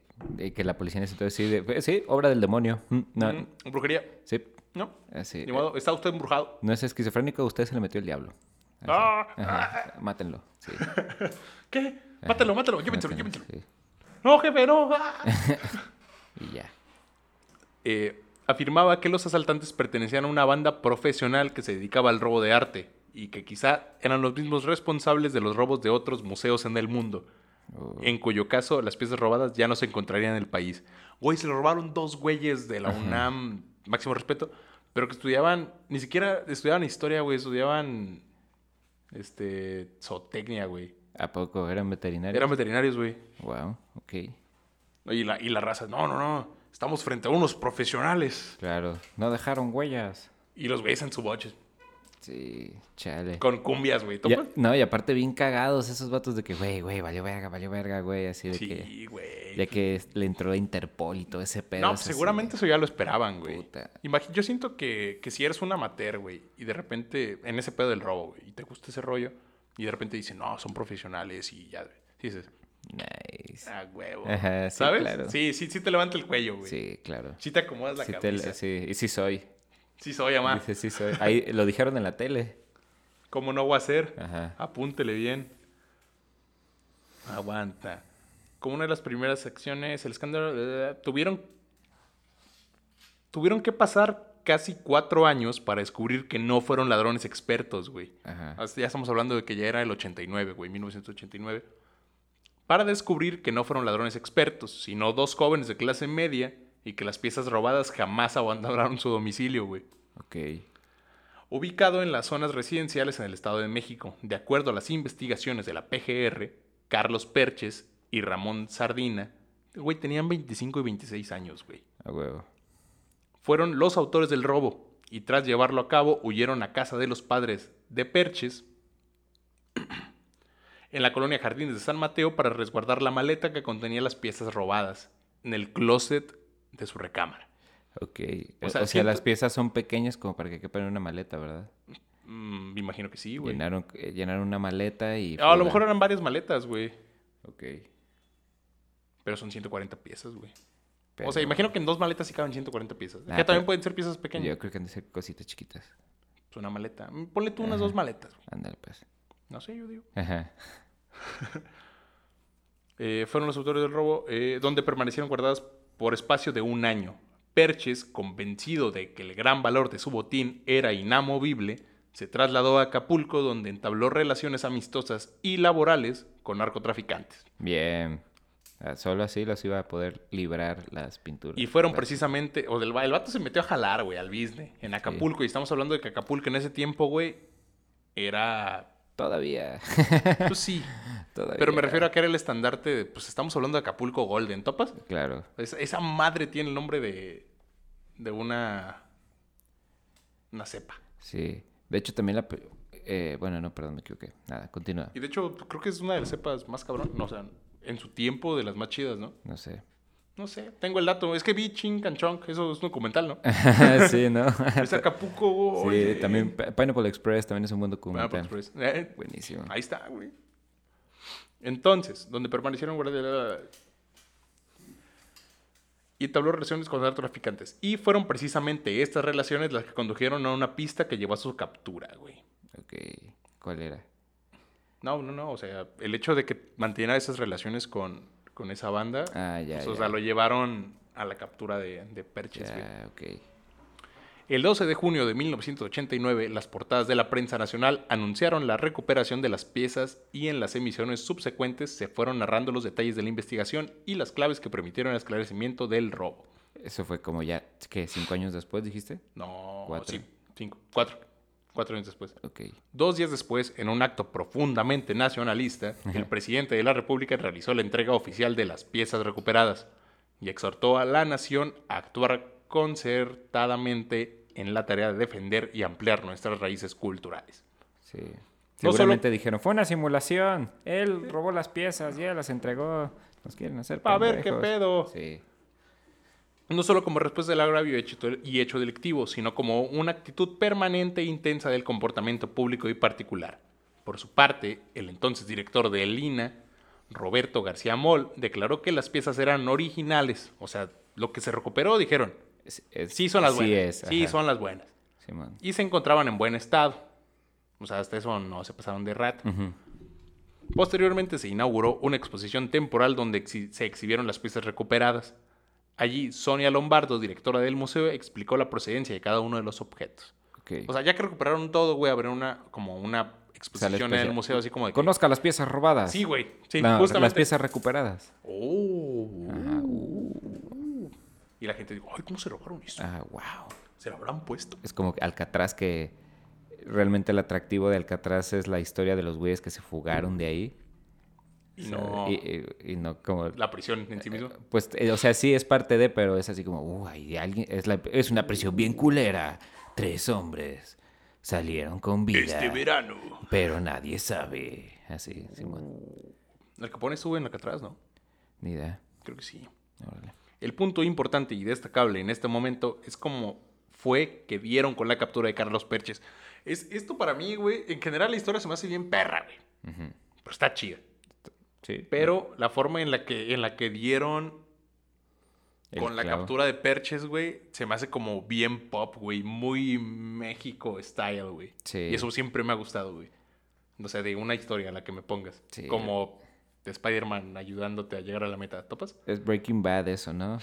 que la policía entonces sí, de- sí, obra del demonio. Mm, no, Mm, brujería. Sí, No. Así. Ni modo, está usted embrujado. No es esquizofrénico, usted se le metió el diablo. Ah, Mátenlo. Sí. [LAUGHS] ¿Qué? Mátalo, mátalo, llévenselo, llévenselo. sí. No, jefe, no. ah. [LAUGHS] Y ya. Eh, afirmaba que los asaltantes pertenecían a una banda profesional que se dedicaba al robo de arte y que quizá eran los mismos responsables de los robos de otros museos en el mundo, Oh, en cuyo caso las piezas robadas ya no se encontrarían en el país. Güey, se lo robaron dos güeyes de la UNAM, máximo respeto, pero que estudiaban, ni siquiera estudiaban historia, güey, estudiaban, este, zootecnia, güey. ¿A poco eran veterinarios? Eran veterinarios, güey. Wow, ok. Y la, y la raza, no, no, no, estamos frente a unos profesionales. Claro. No dejaron huellas. Y los güeyes en su boches, Sí, chale. con cumbias, güey. No, y aparte bien cagados esos vatos de que, güey, güey, valió verga, valió verga, güey, así de que... Sí, güey. Ya que le entró a Interpol y todo ese pedo. No, es así seguramente eso ya lo esperaban, güey. Yo siento que, que si eres un amateur, güey, y de repente, en ese pedo del robo, güey, y te gusta ese rollo, y de repente dicen, no, son profesionales, y ya, güey. dices, Nice. ah, huevo. Ajá, sí, ¿Sabes? claro. Sí, sí, sí te levanta el cuello, güey. Sí. Sí, claro. te acomodas la Sí, te- cabeza. sí, y sí soy. Sí soy, amá. Dice, sí soy. Ahí lo dijeron en la tele. ¿Cómo no voy a hacer? Ajá. Apúntele bien. Aguanta. Como una de las primeras secciones, el escándalo, eh, tuvieron, tuvieron que pasar casi cuatro años para descubrir que no fueron ladrones expertos, güey. Ajá. Ya estamos hablando de que ya era el 89, güey, 1989. Para descubrir que no fueron ladrones expertos, sino dos jóvenes de clase media y que las piezas robadas jamás abandonaron su domicilio, güey Ok. ubicado en las zonas residenciales en el Estado de México. De acuerdo a las investigaciones de la PGR, Carlos Perches y Ramón Sardina, güey, tenían 25 y 26 años, güey. A huevo. Fueron los autores del robo y tras llevarlo a cabo huyeron a casa de los padres de Perches [CLEARS THROAT] en la colonia Jardines de San Mateo para resguardar la maleta que contenía las piezas robadas en el closet de su recámara. Ok. O O sea, siento- las piezas son pequeñas como para que quepan en una maleta, ¿verdad? Mm, me imagino que sí, güey. Llenaron, eh, llenaron una maleta y... Ah, a lo mejor eran varias maletas, güey. Ok. Pero son 140 piezas, güey. Pero O sea, imagino que en dos maletas sí caben 140 piezas. Ah, que también pueden ser piezas pequeñas. Yo creo que han de ser cositas chiquitas. Pues una maleta. Mm, Ponle tú unas dos maletas. güey. Ándale, pues. No sé, yo digo. Ajá. [LAUGHS] Eh, fueron los autores del robo, eh, donde permanecieron guardadas por espacio de un año. Perches, convencido de que el gran valor de su botín era inamovible, se trasladó a Acapulco, donde entabló relaciones amistosas y laborales con narcotraficantes. Bien. Ah, Solo así los iba a poder librar las pinturas. Y fueron precisamente, o del, el vato se metió a jalar, güey, al business, en Acapulco. Y estamos hablando de que Acapulco en ese tiempo, güey, era Todavía. Pues sí. [LAUGHS] Todavía. Pero me refiero a que era el estandarte de, pues estamos hablando de Acapulco Golden, ¿topas? Claro. Esa, esa madre tiene el nombre de, de una, una cepa. Sí. De hecho, también la... eh, bueno, no, perdón, me equivoqué. Nada, continúa. Y de hecho, creo que es una de las cepas más cabrón. No, o sea, en su tiempo de las más chidas, ¿no? No sé. No sé, tengo el dato. Es que vi Ching and Chong, eso es un documental, ¿no? [LAUGHS] sí, ¿no? [LAUGHS] Es Acapulco. sí, oye. también Pi- Pineapple Express también es un buen documental. pues, pues, eh, Buenísimo. Ahí está, güey. Entonces, donde permanecieron guardias y entabló relaciones con narcotraficantes. Y fueron precisamente estas relaciones las que condujeron a una pista que llevó a su captura, güey. Ok. ¿Cuál era? No, no, no. O sea, el hecho de que mantuviera esas relaciones con, con esa banda, Ah, ya, pues, o sea, lo llevaron a la captura de, de Perches, güey. Ya, ok. El 12 de junio de 1989, las portadas de la prensa nacional anunciaron la recuperación de las piezas y en las emisiones subsecuentes se fueron narrando los detalles de la investigación y las claves que permitieron el esclarecimiento del robo. Eso fue como ya, ¿qué? ¿Cinco años después dijiste? No, Cuatro. sí, cinco, cuatro, cuatro años después. Dos días después, en un acto profundamente nacionalista, el presidente de la República realizó la entrega oficial de las piezas recuperadas y exhortó a la nación a actuar concertadamente en la tarea de defender y ampliar nuestras raíces culturales. Sí. No Seguramente dijeron, fue una simulación. Él robó las piezas, ya las entregó. Nos quieren hacer A ver qué pendejos". pedo. Sí. No solo como respuesta del agravio y hecho delictivo, sino como una actitud permanente e intensa del comportamiento público y particular. Por su parte, el entonces director de Lina, Roberto García Moll, declaró que las piezas eran originales. O sea, lo que se recuperó, dijeron, Es- es- Sí son las buenas. es, sí son las buenas. Y se encontraban en buen estado. O sea, hasta eso no se pasaron de. Ujú. Posteriormente se inauguró una exposición temporal donde exhi- se exhibieron las piezas recuperadas. Allí, Sonia Lombardo, directora del museo, explicó la procedencia de cada uno de los objetos. O sea, ya que recuperaron todo, güey, habrá una, como una exposición en el museo, así como de que- Conozca las piezas robadas. Sí, güey. Sí, No, justamente. las piezas recuperadas. Oh. Uh, Y la gente dijo, ay, ¿cómo se robaron eso? ah, wow. ¿Se lo habrán puesto? Es como que Alcatraz que realmente el atractivo de Alcatraz es la historia de los güeyes que se fugaron de ahí. Y O sea, no y, y- y no como la prisión en sí mismo. pues eh, o sea, sí es parte de, pero es así como, uy, alguien es la es una prisión bien culera. Tres hombres salieron con vida. Este verano. Pero nadie sabe. Así, Simón. El Capone estuvo en la que atrás, ¿no? Ni idea. Creo que sí. Órale. El punto importante y destacable en este momento es cómo fue que dieron con la captura de Carlos Perches. Es, esto para mí, güey, en general la historia se me hace bien perra, güey. Pero está chida. Sí. Pero la forma en la que, en la que dieron El con la captura de Perches, güey, se me hace como bien pop, güey. Muy México style, güey. Sí. Y eso siempre me ha gustado, güey. O sea, de una historia a la que me pongas. Sí. Como de Spider-Man ayudándote a llegar a la meta. ¿Topas? Es Breaking Bad eso, ¿no?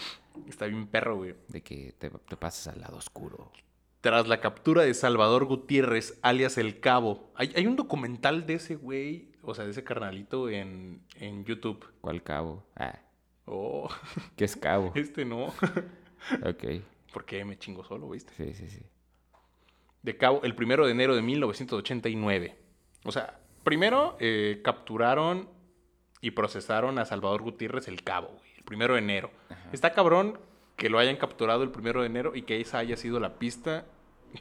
Está bien perro, güey. De que te, te pasas al lado oscuro. Tras la captura de Salvador Gutiérrez, alias El Cabo. Hay, hay un documental de ese güey, o sea, de ese carnalito en, en YouTube. ¿Cuál cabo? Ah, Oh, ¿qué es cabo? [LAUGHS] este no. [LAUGHS] Ok. Porque me chingo solo, ¿viste? Sí, sí, sí. De Cabo, el primero de enero de 1989. O sea, primero eh, capturaron y procesaron a Salvador Gutiérrez El Cabo, güey, el primero de enero. Está cabrón que lo hayan capturado el primero de enero y que esa haya sido la pista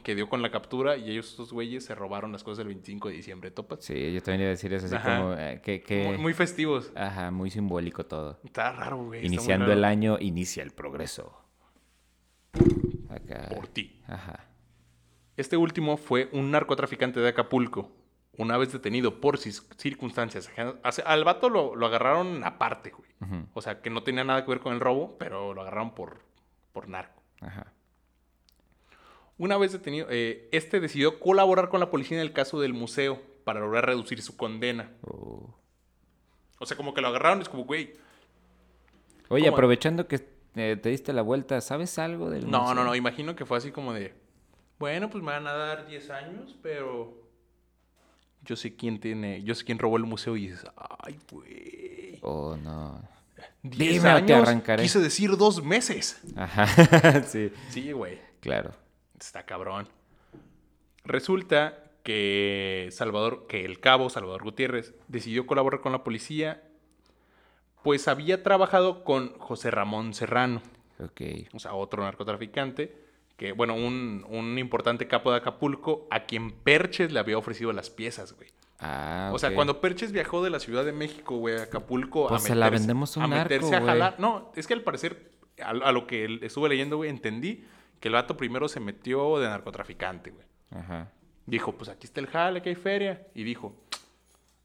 que dio con la captura y ellos, estos güeyes, se robaron las cosas el 25 de diciembre, ¿topas? Sí, yo también iba a decir eso, así Ajá. como eh, que... que- Muy, muy festivos. Ajá, muy simbólico todo. Está raro, güey. Iniciando raro. el año, inicia el progreso. Acá. Por ti. Ajá. Este último fue un narcotraficante de Acapulco. Una vez detenido por circunstancias Al vato lo, lo agarraron aparte, güey. O sea, que no tenía nada que ver con el robo, pero lo agarraron por, por narco. Ajá. Una vez detenido, eh, este decidió colaborar con la policía en el caso del museo para lograr reducir su condena. Oh. O sea, como que lo agarraron, es como, güey. Oye, ¿Cómo? aprovechando que eh, te diste la vuelta, ¿sabes algo del No, museo? no, no, imagino que fue así como de, bueno, pues me van a dar 10 años, pero yo sé quién tiene, yo sé quién robó el museo y dices, ay, güey. Oh, no. 10 Dime o te años, arrancaré. quise decir dos meses. Ajá, [LAUGHS] sí, Sí, güey, claro. Está cabrón. Resulta que Salvador, que el cabo Salvador Gutiérrez decidió colaborar con la policía, pues había trabajado con José Ramón Serrano. Ok. o sea, otro narcotraficante, que, bueno, un, un importante capo de Acapulco, a quien Perches le había ofrecido las piezas, güey. Ah, O sea, cuando Perches viajó de la Ciudad de México, güey, a Acapulco, Pues a se meterse, la vendemos a un a, meterse narco, a güey. jalar. No, es que al parecer, a, a lo que estuve leyendo, güey, entendí que el vato primero se metió de narcotraficante, güey. Ajá. Dijo, pues aquí está el jale, aquí hay feria. Y dijo,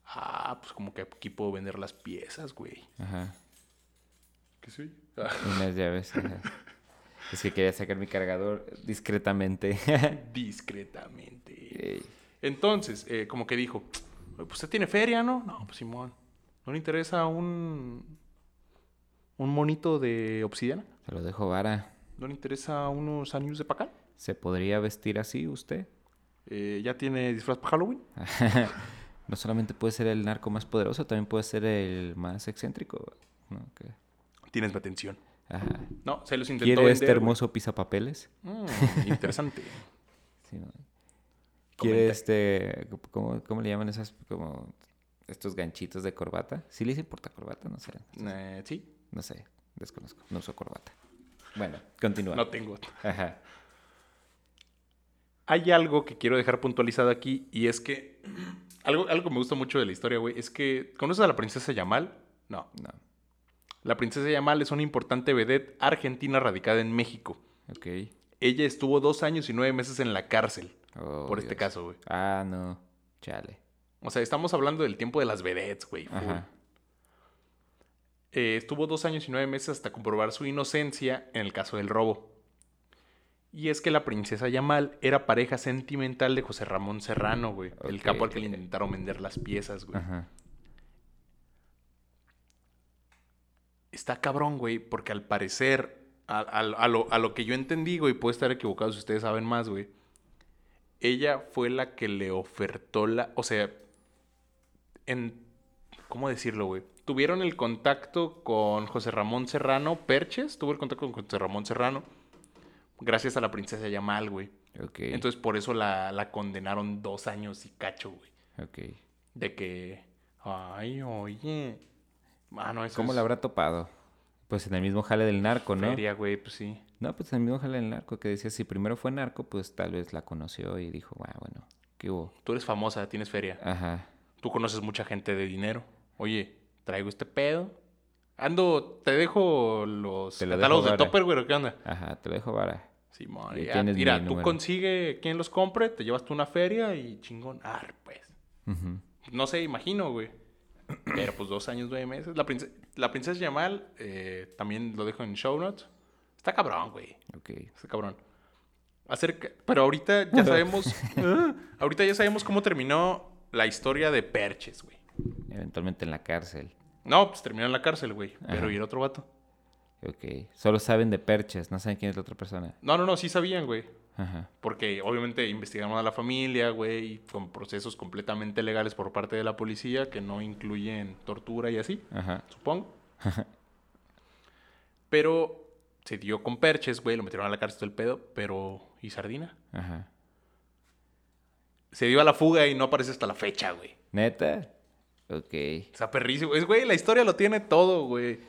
ah, pues como que aquí puedo vender las piezas, güey. Ajá. ¿Qué soy? Ah. Unas llaves. ajá. [LAUGHS] Es que quería sacar mi cargador discretamente. [LAUGHS] Discretamente. Entonces, eh, como que dijo, pues usted tiene feria, ¿no? No, pues Simón. ¿No le interesa un, un monito de obsidiana? Se lo dejo vara. ¿No le interesa unos años de pacal? ¿Se podría vestir así usted? Eh, ¿Ya tiene disfraz para Halloween? [LAUGHS] No solamente puede ser el narco más poderoso, también puede ser el más excéntrico. ¿no? Que- Tienes mi atención. Ajá. No, se los intentó ¿Quiere vender, este güey. hermoso pisapapeles? Mm, interesante. [LAUGHS] Sí, ¿no? ¿Quiere este... ¿cómo, ¿Cómo le llaman esas... como... estos ganchitos de corbata? ¿Sí le dicen portacorbata? No sé. Eh, sí, No sé. Desconozco. No uso corbata. Bueno, continúa. no tengo. Ajá. Hay algo que quiero dejar puntualizado aquí y es que [CLEARS THROAT] algo, algo que me gusta mucho de la historia, güey, es que ¿conoces a la princesa Yamal? No. No. La princesa Yamal es una importante vedette argentina radicada en México. Ok. Ella estuvo dos años y nueve meses en la cárcel Oh, por este caso, güey. Ah, no. Chale. O sea, estamos hablando del tiempo de las vedettes, güey. Ajá. Eh, estuvo dos años y nueve meses hasta comprobar su inocencia en el caso del robo. Y es que la princesa Yamal era pareja sentimental de José Ramón Serrano, güey. El capo al que le intentaron vender las piezas, güey. Ajá. Está cabrón, güey, porque al parecer, a, a- a lo, a lo que yo entendí, güey, puede estar equivocado si ustedes saben más, güey. Ella fue la que le ofertó la. O sea, en. ¿Cómo decirlo, güey? Tuvieron el contacto con José Ramón Serrano Perches. Tuvo el contacto con José Ramón Serrano. Gracias a la princesa Yamal, güey. Ok. Entonces por eso la, la condenaron dos años y cacho, güey. ok. De que. Ay, oye. Ah, no, eso ¿Cómo es la habrá topado? Pues en el mismo jale del narco, ¿no? feria, güey, pues sí. No, pues en el mismo jale del narco que decía, si primero fue narco, pues tal vez la conoció y dijo, ah, bueno, ¿qué hubo? Tú eres famosa, tienes feria. Ajá. Tú conoces mucha gente de dinero. Oye, traigo este pedo. Ando, te dejo los Te lo catálogos dejo de. Topperware, ¿o ¿qué onda? Ajá, te lo dejo vara. Simón, Y ya, mira, mi tú número. consigue quien los compre, te llevas tú una feria y chingón. Ah, pues. No sé, imagino, güey. Pero pues dos años, nueve meses. La, prince- la princesa Yamal, eh, también lo dejo en show notes. Está cabrón, güey. Ok. Está cabrón. Acerca... Pero ahorita ya [LAUGHS] sabemos. Ah, ahorita ya sabemos cómo terminó la historia de Perches, güey. Eventualmente en la cárcel. No, pues terminó en la cárcel, güey. Pero Ajá. ¿y el otro vato? Ok. Solo saben de perches, no saben quién es la otra persona. No, no, no, sí sabían, güey. Ajá. Porque obviamente investigaron a la familia, güey, con procesos completamente legales por parte de la policía que no incluyen tortura y así, Ajá. supongo. Pero se dio con Perches, güey, lo metieron a la cárcel del pedo, pero ¿y Sardina? Ajá. Se dio a la fuga y no aparece hasta la fecha, güey. ¿Neta? Ok. Está perrísimo. Es, güey, la historia lo tiene todo, güey.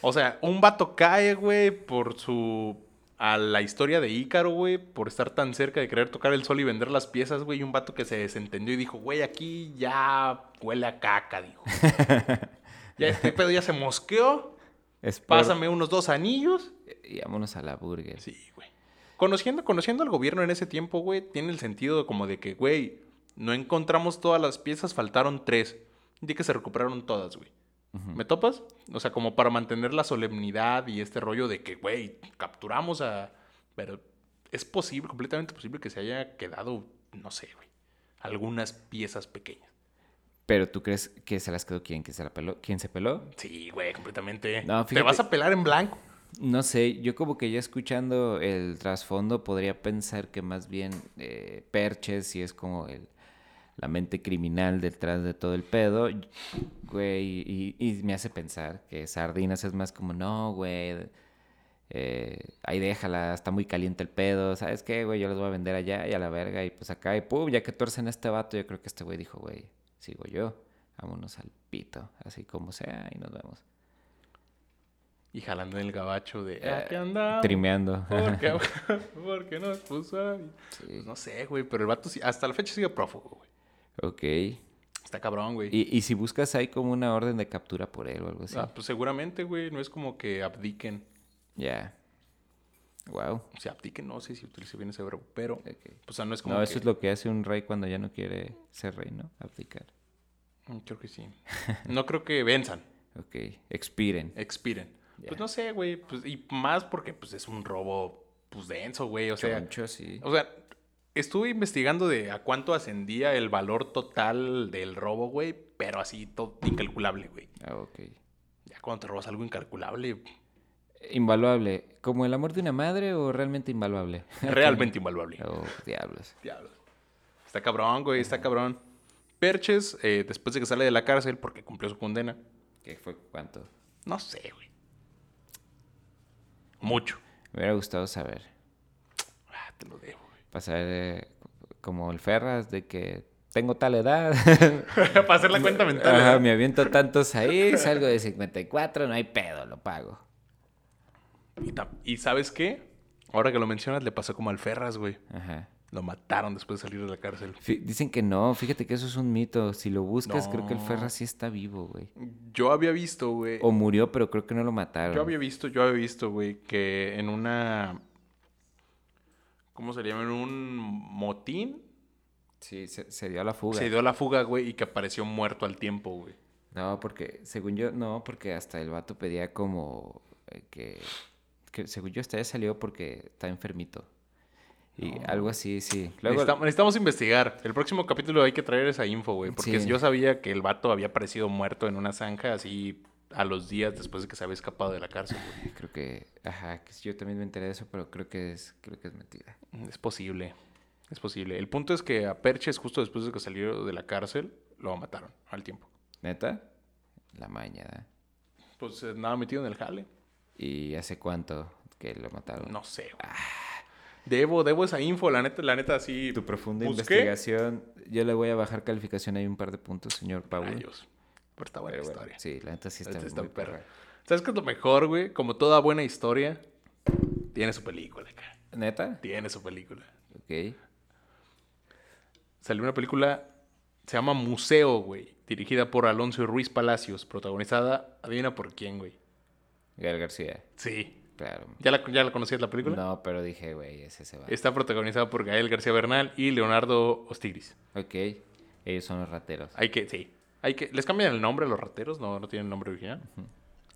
O sea, un vato cae, güey, por su... A la historia de Ícaro, güey, por estar tan cerca de querer tocar el sol y vender las piezas, güey. Y un vato que se desentendió y dijo, güey, aquí ya huele a caca, dijo. [LAUGHS] ya este pedo ya se mosqueó. Es por- Pásame unos dos anillos. Y vámonos a la burger. Sí, güey. Conociendo, conociendo al gobierno en ese tiempo, güey, tiene el sentido como de que, güey, no encontramos todas las piezas, faltaron tres. De que se recuperaron todas, güey. ¿Me topas? O sea, como para mantener la solemnidad y este rollo de que, güey, capturamos a... Pero es posible, completamente posible que se haya quedado, no sé, güey, algunas piezas pequeñas. Pero tú crees que se las quedó quién, que se la peló, quién se peló? Sí, güey, completamente. No, Te vas a pelar en blanco. No sé, yo como que ya escuchando el trasfondo podría pensar que más bien eh, Perches sí es como el, la mente criminal detrás de todo el pedo, güey, y, y me hace pensar que Sardinas es más como, no, güey, eh, ahí déjala, está muy caliente el pedo, ¿sabes qué, güey? Yo los voy a vender allá y a la verga, y pues acá, y pum, ya que tuercen a este vato, yo creo que este güey dijo, güey, sigo yo, vámonos al pito, así como sea, y nos vemos. Y jalando en el gabacho de... Eh, Aquí andamos. Trimeando. Porque, [LAUGHS] [LAUGHS] porque nos puso. Sí. Pues no sé, güey, pero el vato sí- hasta la fecha sigue prófugo, güey. Ok. Está cabrón, güey. Y, y si buscas ahí como una orden de captura por él o algo así. Ah, pues seguramente, güey, no es como que abdiquen. Ya. Wow. O sea, abdiquen, no sé si utilice bien ese verbo, pero, Ok. o sea, no es como No, que... eso es lo que hace un rey cuando ya no quiere ser rey, ¿no? Abdicar. Mm, Creo que sí. No creo que venzan, [LAUGHS] Ok. Expiren. expiren. Pues no sé, güey, pues, y más porque, pues, es un robo, pues, denso, güey, o sea... Choncho, sí. O sea, estuve investigando de a cuánto ascendía el valor total del robo, güey, pero así todo incalculable, güey. Ah, ok. Ya cuando te robas algo incalculable, Invaluable. ¿Como el amor de una madre o realmente invaluable? [LAUGHS] realmente invaluable. [LAUGHS] Oh, diablos. Diablos. Está cabrón, güey, está cabrón. Perches, eh, después de que sale de la cárcel porque cumplió su condena, ¿Qué fue cuánto? no sé, güey. Mucho. Me hubiera gustado saber. Ah, te lo debo, Pasar eh, como el Ferras de que tengo tal edad. [LAUGHS] Para hacer la cuenta mental. Ajá, me aviento tantos ahí, salgo de 54, no hay pedo, lo pago. Y, ta- ¿Y sabes qué? Ahora que lo mencionas, le pasó como al Ferras, güey. Ajá. Lo mataron después de salir de la cárcel. Dicen que no, fíjate que eso es un mito. Si lo buscas, creo que el No. Ferra sí está vivo, güey. Yo había visto, güey. O murió, pero creo que no lo mataron. Yo había visto, yo había visto, güey, que en una. ¿Cómo se llama? Un motín. Sí, se, se dio a la fuga. Se dio la fuga, güey, y que apareció muerto al tiempo, güey. No, porque, según yo, no, porque hasta el vato pedía como eh, que, que, según yo, hasta ya salió porque está enfermito. Y algo así, sí. Luego, Necesitamos, necesitamos investigar. El próximo capítulo hay que traer esa info, güey. Porque Sí. yo sabía que el vato había aparecido muerto en una zanja así a los días después de que se había escapado de la cárcel, güey. [LAUGHS] creo que, ajá, que yo también me enteré de eso, pero creo que es, creo que es mentira. Es posible. Es posible. El punto es que a Perches, justo después de que salió de la cárcel, lo mataron al tiempo. ¿Neta? La maña, ¿da? Pues eh, nada metido en el jale. ¿Y hace cuánto que lo mataron? No sé. Debo, debo esa info, la neta, la neta, así. Tu profunda busqué. investigación. Yo le voy a bajar calificación ahí un par de puntos, señor Paul. Rayos. Pero está buena Pero bueno, historia. sí, la neta sí está, está muy perra. perra. ¿Sabes qué es lo mejor, güey? Como toda buena historia, tiene su película acá. ¿Neta? Tiene su película. Ok. Salió una película, se llama Museo, güey. Dirigida por Alonso Ruiz Palacios. Protagonizada, adivina por quién, güey. Gael García, Sí. claro. ¿Ya la, ya la conocías la película? No, pero dije, güey, ese se va. Está protagonizada por Gael García Bernal y Leonardo Ostigris. Ok. Ellos son los rateros. Hay que, sí. Hay que, les cambian el nombre a los rateros, no, no tienen el nombre original.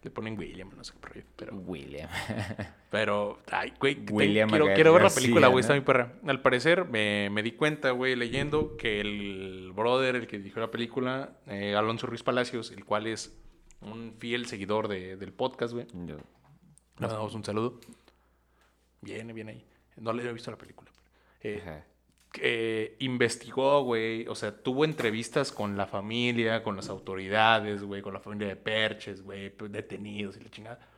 Le ponen William, no sé qué rollo, pero, William. [LAUGHS] pero, ay, güey, te- William quiero, Gael quiero ver la película, güey, ¿no? está muy perra. Al parecer, me, me di cuenta, güey, leyendo que el brother, el que dirigió la película, eh, Alonso Ruiz Palacios, el cual es un fiel seguidor de- del podcast, güey. Yo- Le damos un saludo. Viene, viene ahí. No le he visto la película. Eh, Ajá. Eh, investigó, güey, o sea, tuvo entrevistas con la familia, con las autoridades, güey, con la familia de Perches, güey, pues, detenidos y la chingada.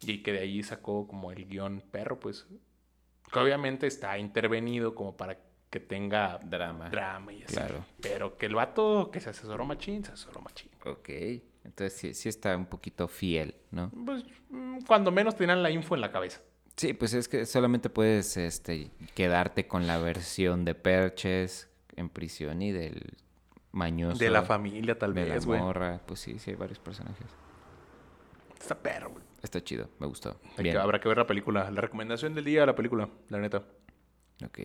Y que de ahí sacó como el guion perro, pues, que obviamente está intervenido como para que tenga Drama. drama y así. Claro. Pero que el vato que se asesoró machín, se asesoró machín. Ok. Entonces sí, sí está un poquito fiel, ¿no? Pues, mm, cuando menos tenían la info en la cabeza. Sí, pues es que solamente puedes este, quedarte con la versión de Perches en prisión y del mañoso. De la familia, tal de la vez, güey. morra. Pues sí, sí hay varios personajes. Está perro, güey. Está chido, me gustó. Bien. habrá que ver la película. La recomendación del día, la película, la neta. Ok.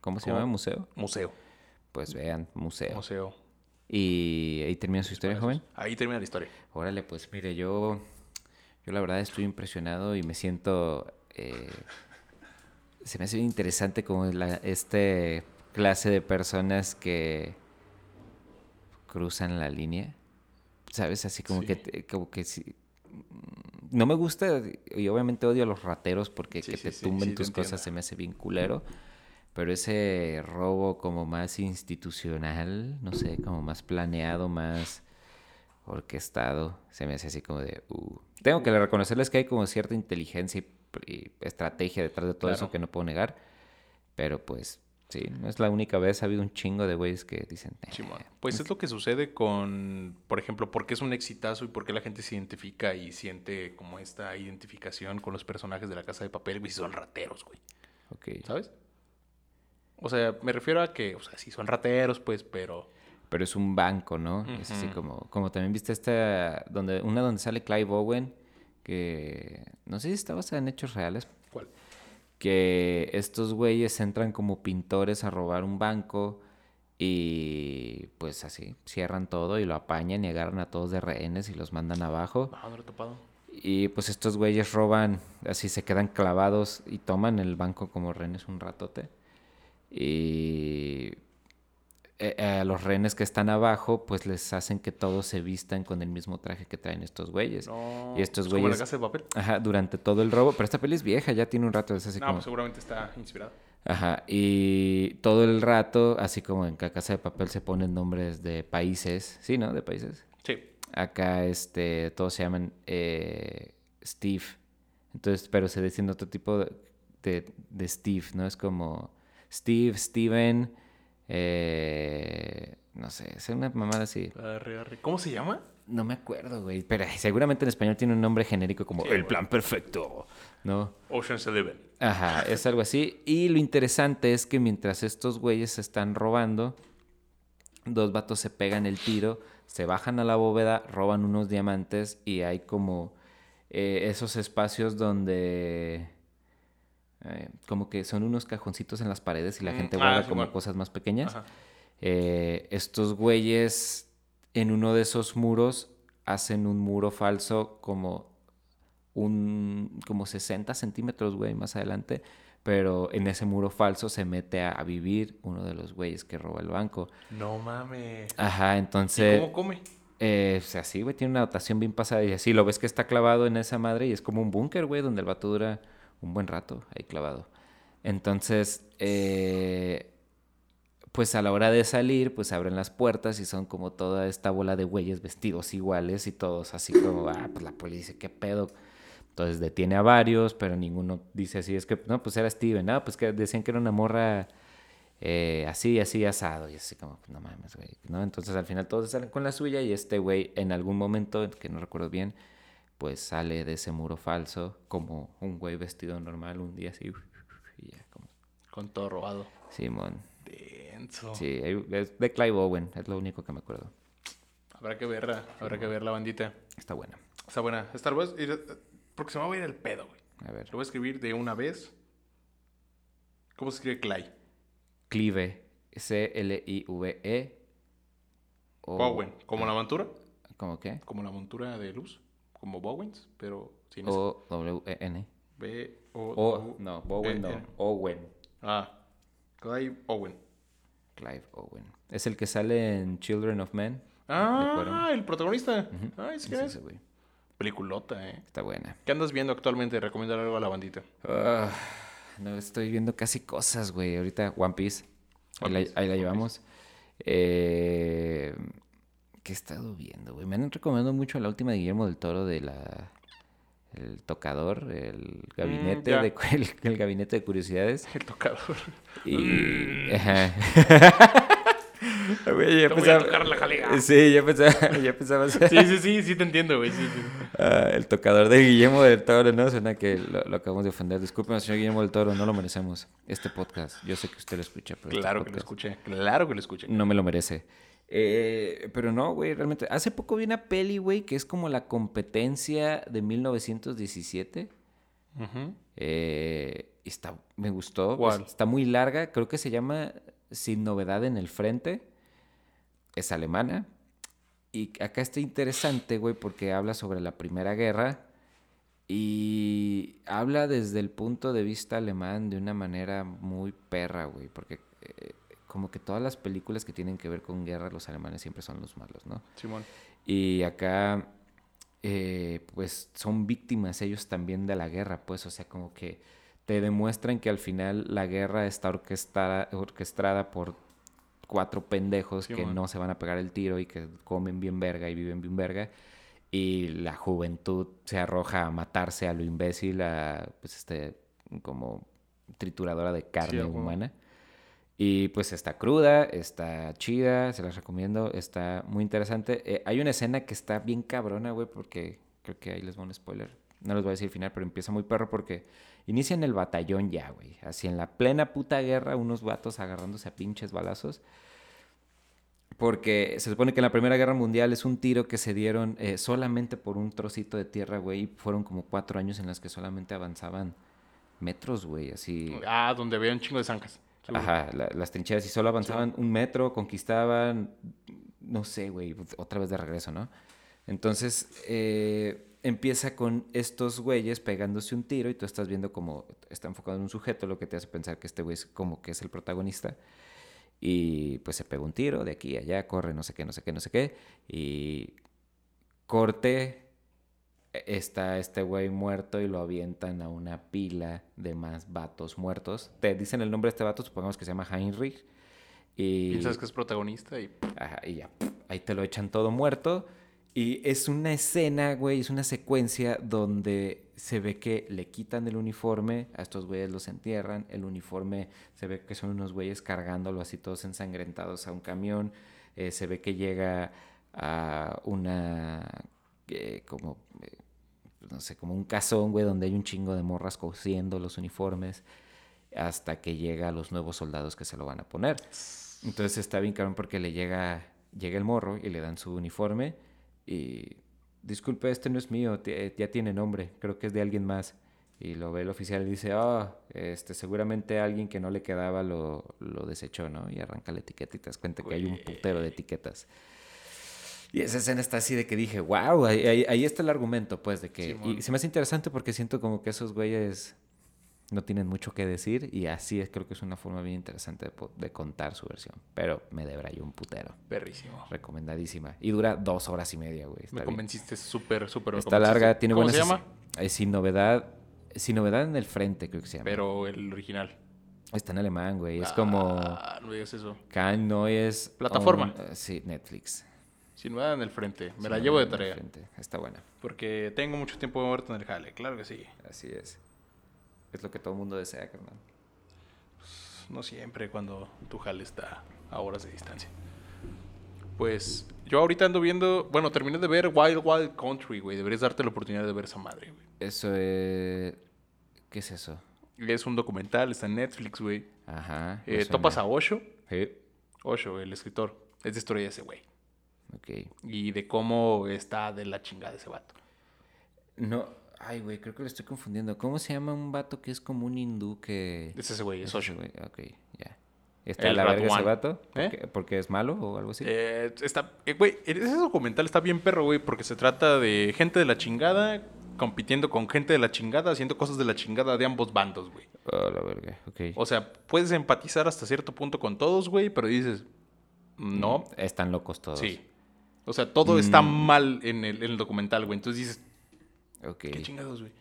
¿Cómo se ¿Cómo? llama? ¿Museo? Museo. Pues vean, museo. Museo. Y ahí termina su historia, joven. Ahí termina la historia. Órale, pues mire, yo, yo la verdad estoy impresionado y me siento, eh, se me hace bien interesante como la, este clase de personas que cruzan la línea, ¿sabes? Así como Sí. que, como que sí, no me gusta y obviamente odio a los rateros porque Sí, que te sí, tumben te tus cosas se me hace bien culero. Pero ese robo como más institucional, no sé, como más planeado, más orquestado, se me hace así como de... uh. Tengo que reconocerles que hay como cierta inteligencia y, y estrategia detrás de todo eso Claro. que no puedo negar. Pero pues, sí, no es la única vez. Ha habido un chingo de güeyes que dicen... "Eh. Pues es lo que sucede con, por ejemplo, por qué es un exitazo y por qué la gente se identifica y siente como esta identificación con los personajes de la casa de papel, güey, si son rateros, güey. ok. ¿Sabes? O sea, me refiero a que, o sea, sí son rateros, pues, pero. Pero es un banco, ¿no? Es así como... Como también viste esta... Donde, una donde sale Clive Owen, que... No sé si está basada en hechos reales, ¿Cuál? que estos güeyes entran como pintores a robar un banco y pues así cierran todo y lo apañan y agarran a todos de rehenes y los mandan abajo. No, no lo he topado. Y pues estos güeyes roban, así se quedan clavados y toman el banco como rehenes un ratote. Y eh, a los rehenes que están abajo pues les hacen que todos se vistan con el mismo traje que traen estos güeyes. No. Y estos es como la güeyes- casa de papel. Ajá, durante todo el robo. Pero esta peli es vieja, ya tiene un rato. Es así no, como... pues seguramente está inspirado. Ajá, y todo el rato, así como en la casa de papel se ponen nombres de países, sí, ¿no? De países. Sí. Acá, este, todos se llaman eh, Steve. Entonces, pero se dicen otro tipo de, de, de Steve, ¿no? Es como Steve, Steven, eh, no sé, es una mamada así. Arre, arre. ¿Cómo se llama? No me acuerdo, güey, pero seguramente en español tiene un nombre genérico como Sí, El. Plan Perfecto, ¿no? Ocean's Eleven. Ajá, es algo así. Y lo interesante es que mientras estos güeyes se están robando, dos vatos se pegan el tiro, se bajan a la bóveda, roban unos diamantes y hay como eh, esos espacios donde... eh, como que son unos cajoncitos en las paredes y la Mm, gente ah, guarda sí, como bueno. cosas más pequeñas. Eh, estos güeyes en uno de esos muros hacen un muro falso como un como 60 centímetros, güey, más adelante, pero en ese muro falso se mete a, a vivir uno de los güeyes que roba el banco. No mames. Ajá, ¿Y entonces... cómo come? Eh, o sea, sí, güey, tiene una dotación bien pasada. Y así lo ves que está clavado en esa madre y es como un búnker, güey, donde el vato dura un buen rato ahí clavado. Entonces, eh, pues a la hora de salir, pues abren las puertas y son como toda esta bola de güeyes vestidos iguales y todos así como, ah, pues la policía, ¿qué pedo? Entonces detiene a varios, pero ninguno dice así, es que, no, pues era Steven, ah, pues que decían que era una morra eh, así, así, asado, y así como, no mames, güey, ¿no? Entonces al final todos salen con la suya y este güey en algún momento, que no recuerdo bien, pues sale de ese muro falso como un güey vestido normal un día así, y ya, como, Con todo robado. Simón. Denso. Sí, es de Clive Owen, es lo único que me acuerdo. Habrá que verla, habrá que ver la bandita. Está buena. Está buena. Star Wars, y- porque se me va a ir el pedo, güey. A ver. Lo voy a escribir de una vez. ¿Cómo se escribe Clay? Clive, C-L-I-V-E. o- Bowen. ¿Como la montura? ¿Cómo qué? Como la montura de luz. Como Bowens, pero sin ese. O-W-E-N. B O O, W- no, Bowen no. E N. Owen. Ah. Clive Owen. Clive Owen. Es el que sale en Children of Men. Ah, el protagonista. Ay, Es que es. ese güey. Peliculota, eh. Está buena. ¿Qué andas viendo actualmente? Recomienda algo a la bandita. Ah, no, estoy viendo casi cosas, güey. Ahorita One Piece. Ahí, la, ahí la llevamos. Eh, ¿Qué he estado viendo, güey? Me han recomendado mucho la última de Guillermo del Toro de la... El tocador, el gabinete, Mm, ya. de, [LAUGHS] el, el gabinete de curiosidades. El tocador. Y... Ajá. Güey, ya Te voy a pensaba- tocar la jalea. Sí, ya pensaba, [LAUGHS] ya pensaba Sí, sí, sí, sí te entiendo, güey. Sí, sí. Ah, el tocador de Guillermo del Toro, ¿no? Suena que lo, lo acabamos de ofender. Disculpen, señor Guillermo del Toro, no lo merecemos. Este podcast, yo sé que usted lo escucha, pero este Claro que lo escuché. Claro que lo escuché. no me lo merece. Eh, pero no, güey, realmente. Hace poco vi una peli, güey, que es como la competencia de 1917. Ujú. Eh, y está, me gustó. Está muy larga, creo que se llama Sin novedad en el frente. Es alemana. Y acá está interesante, güey, porque habla sobre la Primera Guerra. Y habla desde el punto de vista alemán de una manera muy perra, güey. Porque eh, como que todas las películas que tienen que ver con guerra, los alemanes siempre son los malos, ¿no? Simón. Y acá, eh, pues son víctimas ellos también de la guerra, pues, o sea, como que te demuestran que al final la guerra está orquestada, orquestada por cuatro pendejos Sí, que man. no se van a pegar el tiro y que comen bien verga y viven bien verga. Y la juventud se arroja a matarse a lo imbécil, a, pues, este, como trituradora de carne humana. Y pues está cruda, está chida, se las recomiendo, está muy interesante. Eh, hay una escena que está bien cabrona, güey, porque creo que ahí les voy a un spoiler. No les voy a decir el final, pero empieza muy perro porque inicia en el batallón ya, güey. Así en la plena puta guerra, unos vatos agarrándose a pinches balazos. Porque se supone que en la Primera Guerra Mundial es un tiro que se dieron eh, solamente por un trocito de tierra, güey. Y fueron como cuatro años en los que solamente avanzaban metros, güey, así. Ah, donde había un chingo de zancas. Ajá, la- las trincheras y solo avanzaban un metro, conquistaban, no sé, güey, otra vez de regreso, ¿no? Entonces eh, empieza con estos güeyes pegándose un tiro y tú estás viendo como está enfocado en un sujeto, lo que te hace pensar que este güey es como que es el protagonista. Y pues se pega un tiro de aquí a allá, corre, no sé qué, no sé qué, no sé qué. Y corte, está este güey muerto y lo avientan a una pila de más vatos muertos. Te dicen el nombre de este vato, supongamos que se llama Heinrich. Y, Piensas que es protagonista y Ajá, y ya, ahí te lo echan todo muerto. Y es una escena, güey, es una secuencia donde se ve que le quitan el uniforme, a estos güeyes los entierran, el uniforme se ve que son unos güeyes cargándolo así todos ensangrentados a un camión, eh, se ve que llega a una, eh, como, eh, no sé, como un cazón, güey, donde hay un chingo de morras cosiendo los uniformes, hasta que llega a los nuevos soldados que se lo van a poner. Entonces está bien cabrón porque le llega, llega el morro y le dan su uniforme y disculpe, este no es mío, ti- ya tiene nombre, creo que es de alguien más. Y lo ve el oficial y dice, ah, este, seguramente alguien que no le quedaba lo, lo desechó, ¿no? Y arranca la etiqueta y te das cuenta que hay un putero de etiquetas. Y esa escena está así de que dije, wow, ahí, ahí- ahí está el argumento, pues, de que... Y se me hace interesante porque siento como que esos güeyes no tienen mucho que decir y así es, creo que es una forma bien interesante de, contar su versión. Pero me debrayó un putero. Perrísimo. Recomendadísima. Y dura dos horas y media, güey. Está Me convenciste súper, súper. Está larga, tiene ¿Cómo buenas... se llama? es- sin novedad. Sin novedad en el frente, creo que se llama. Pero el original. Está en alemán, güey. Es como... Ah, no digas eso. Kein Neues... Plataforma. un- eh, sí, Netflix. Sin nada en el frente. Me Sin la llevo de tarea. Está buena. Porque tengo mucho tiempo muerto en el jale. Claro que sí. Así es. Es lo que todo el mundo desea, carnal. No siempre cuando tu jale está a horas de distancia. Pues yo ahorita ando viendo. Bueno, terminé de ver Wild Wild Country, güey. Deberías darte la oportunidad de ver esa madre, güey. Eso es... ¿Qué es eso? Es un documental, está en Netflix, güey. Ajá. Eh, topas a Osho. Sí. Osho, el escritor. Es de historia de ese güey. Ok. Y de cómo está de la chingada ese vato. No... Ay, güey, creo que lo estoy confundiendo. ¿Cómo se llama un vato que es como un hindú que... Es ese güey, es Osho. güey, Ok, ya. ¿Está El la verga ese vato? ¿Por ¿Eh? ¿Porque es malo o algo así? Eh, está, eh, güey, ese documental está bien perro, güey, porque se trata de gente de la chingada compitiendo con gente de la chingada, haciendo cosas de la chingada de ambos bandos, güey. Oh, la verga, ok. O sea, puedes empatizar hasta cierto punto con todos, güey, pero dices, no, Están locos todos. sí. O sea, todo está Mm. mal en el, en el documental, güey. Entonces dices, qué chingados, güey.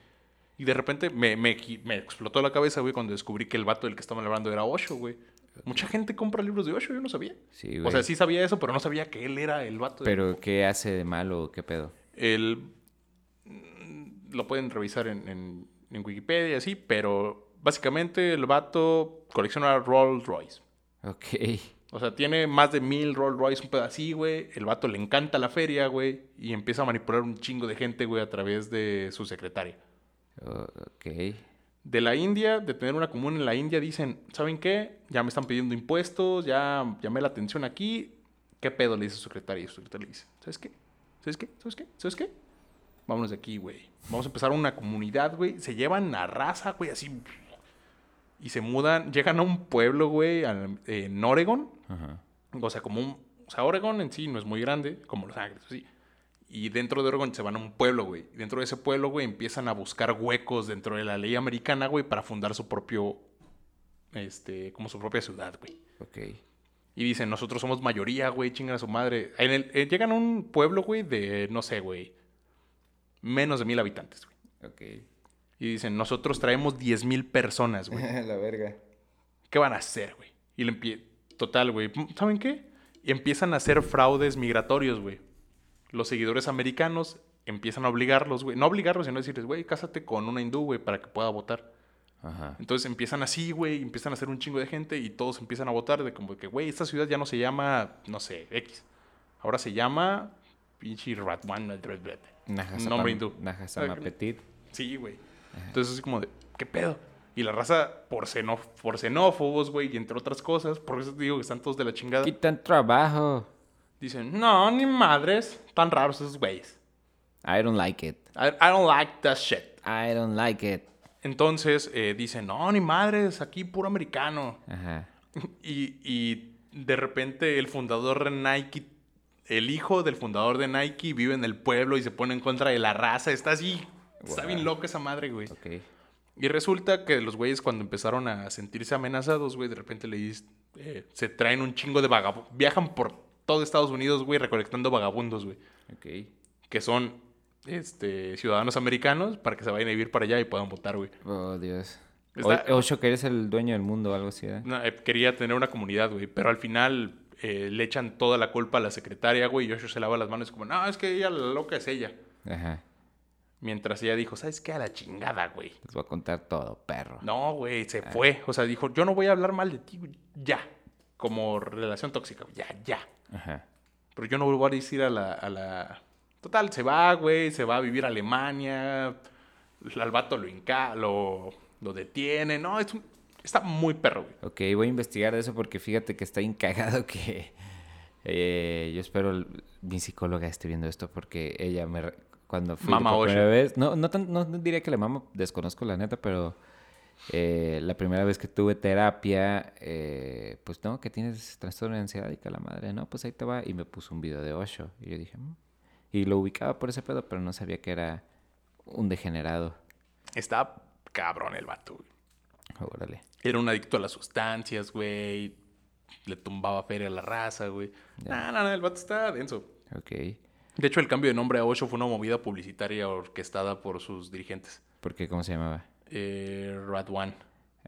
Y de repente me, me, gi- me explotó la cabeza, güey, cuando descubrí que el vato del que estaban hablando era Osho, güey. Mucha gente compra libros de Osho, yo no sabía. Sí, O güey. sea, sí sabía eso, pero no sabía que él era el vato. Pero, ¿qué hace de malo? ¿Qué pedo? El, mm, lo pueden revisar en, en, en Wikipedia, sí, pero básicamente el vato colecciona Rolls Royce. Ok. O sea, tiene más de mil Rolls Royce, un así, güey. El vato le encanta la feria, güey. Y empieza a manipular un chingo de gente, güey, a través de su secretaria. Oh, ok. De la India, de tener una común en la India, dicen, ¿saben qué? Ya me están pidiendo impuestos, ya llamé la atención aquí. ¿Qué pedo? Le dice su secretaria. Y su secretaria le dice, ¿sabes qué? ¿Sabes qué? ¿Sabes qué? ¿Sabes qué? Vámonos de aquí, güey. Vamos a empezar una comunidad, güey. Se llevan a raza, güey, así. Y se mudan, llegan a un pueblo, güey, al- en Oregon. Ajá. O sea, como un... O sea, Oregon en sí no es muy grande, como Los Ángeles, sí. Y dentro de Oregon se van a un pueblo, güey. Y dentro de ese pueblo, güey, empiezan a buscar huecos dentro de la ley americana, güey, para fundar su propio... Este, como su propia ciudad, güey. Ok. Y dicen, nosotros somos mayoría, güey, chingan a su madre. En el- eh, llegan a un pueblo, güey, de, no sé, güey, menos de mil habitantes, güey. Ok. Y dicen, nosotros traemos 10 mil personas, güey. [LAUGHS] la verga. ¿Qué van a hacer, güey? Y le empie- Total, güey. ¿Saben qué? Y empiezan a hacer fraudes migratorios, güey. Los seguidores americanos empiezan a obligarlos, güey. No obligarlos, sino decirles, güey, cásate con una hindú, güey, para que pueda votar. Ajá. Entonces empiezan así, güey, empiezan a hacer un chingo de gente y todos empiezan a votar de como que, güey, esta ciudad ya no se llama, no sé, X. Ahora se llama pinche Ratwan. Nombre hindú. Petit. Sí, güey. Entonces así como de, ¿qué pedo? Y la raza, por, por xenófobos, güey, y entre otras cosas, por eso te digo que están todos de la chingada, Quitan trabajo. dicen, no, ni madres, tan raros esos güeyes. I don't like it. I, I don't like that shit. I don't like it. Entonces eh, dicen, no, ni madres, aquí puro americano. Ajá. [LAUGHS] Y, y de repente el fundador de Nike, el hijo del fundador de Nike vive en el pueblo y se pone en contra de la raza. Está así, está bien loca esa madre, güey. Ok. Y resulta que los güeyes cuando empezaron a sentirse amenazados, güey, de repente le eh, se traen un chingo de vagabundos. Viajan por todo Estados Unidos, güey, recolectando vagabundos, güey. Ok. Que son este, ciudadanos americanos para que se vayan a vivir para allá y puedan votar, güey. Oh, Dios. Está- O- Osho, que eres el dueño del mundo o algo así, ¿eh? No, eh, quería tener una comunidad, güey, pero al final eh, le echan toda la culpa a la secretaria, güey, y Osho se lava las manos como, no, es que ella la loca es ella. Ajá. Mientras ella dijo, ¿sabes qué? A la chingada, güey. Les voy a contar todo, perro. No, güey, Ah. se fue. O sea, dijo, yo no voy a hablar mal de ti, güey, ya. Como relación tóxica, ya, ya. Ajá. Pero yo no vuelvo a decir a la, a la... Total, se va, güey, se va a vivir a Alemania. Al vato lo, inca, lo, lo detiene. No, es un- está muy perro, güey. Ok, voy a investigar eso porque fíjate que está incagado que... eh, yo espero mi psicóloga esté viendo esto porque ella me... Cuando fui Mama Osho. primera vez... No, no, tan- no diría que la mama, desconozco la neta, pero... eh, la primera vez que tuve terapia, eh, pues no, que tienes trastorno de ansiedad y que la madre, no, pues ahí te va. Y me puso un video de Osho. Y yo dije, "Mm". y lo ubicaba por ese pedo, pero no sabía que era un degenerado. Está cabrón el vato. Órale. Era un adicto a las sustancias, güey. Le tumbaba feria a la raza, güey. No, no, no, el vato está denso. Ok. De hecho, el cambio de nombre a Osho fue una movida publicitaria orquestada por sus dirigentes. ¿Por qué? ¿Cómo se llamaba? Eh, Rad One.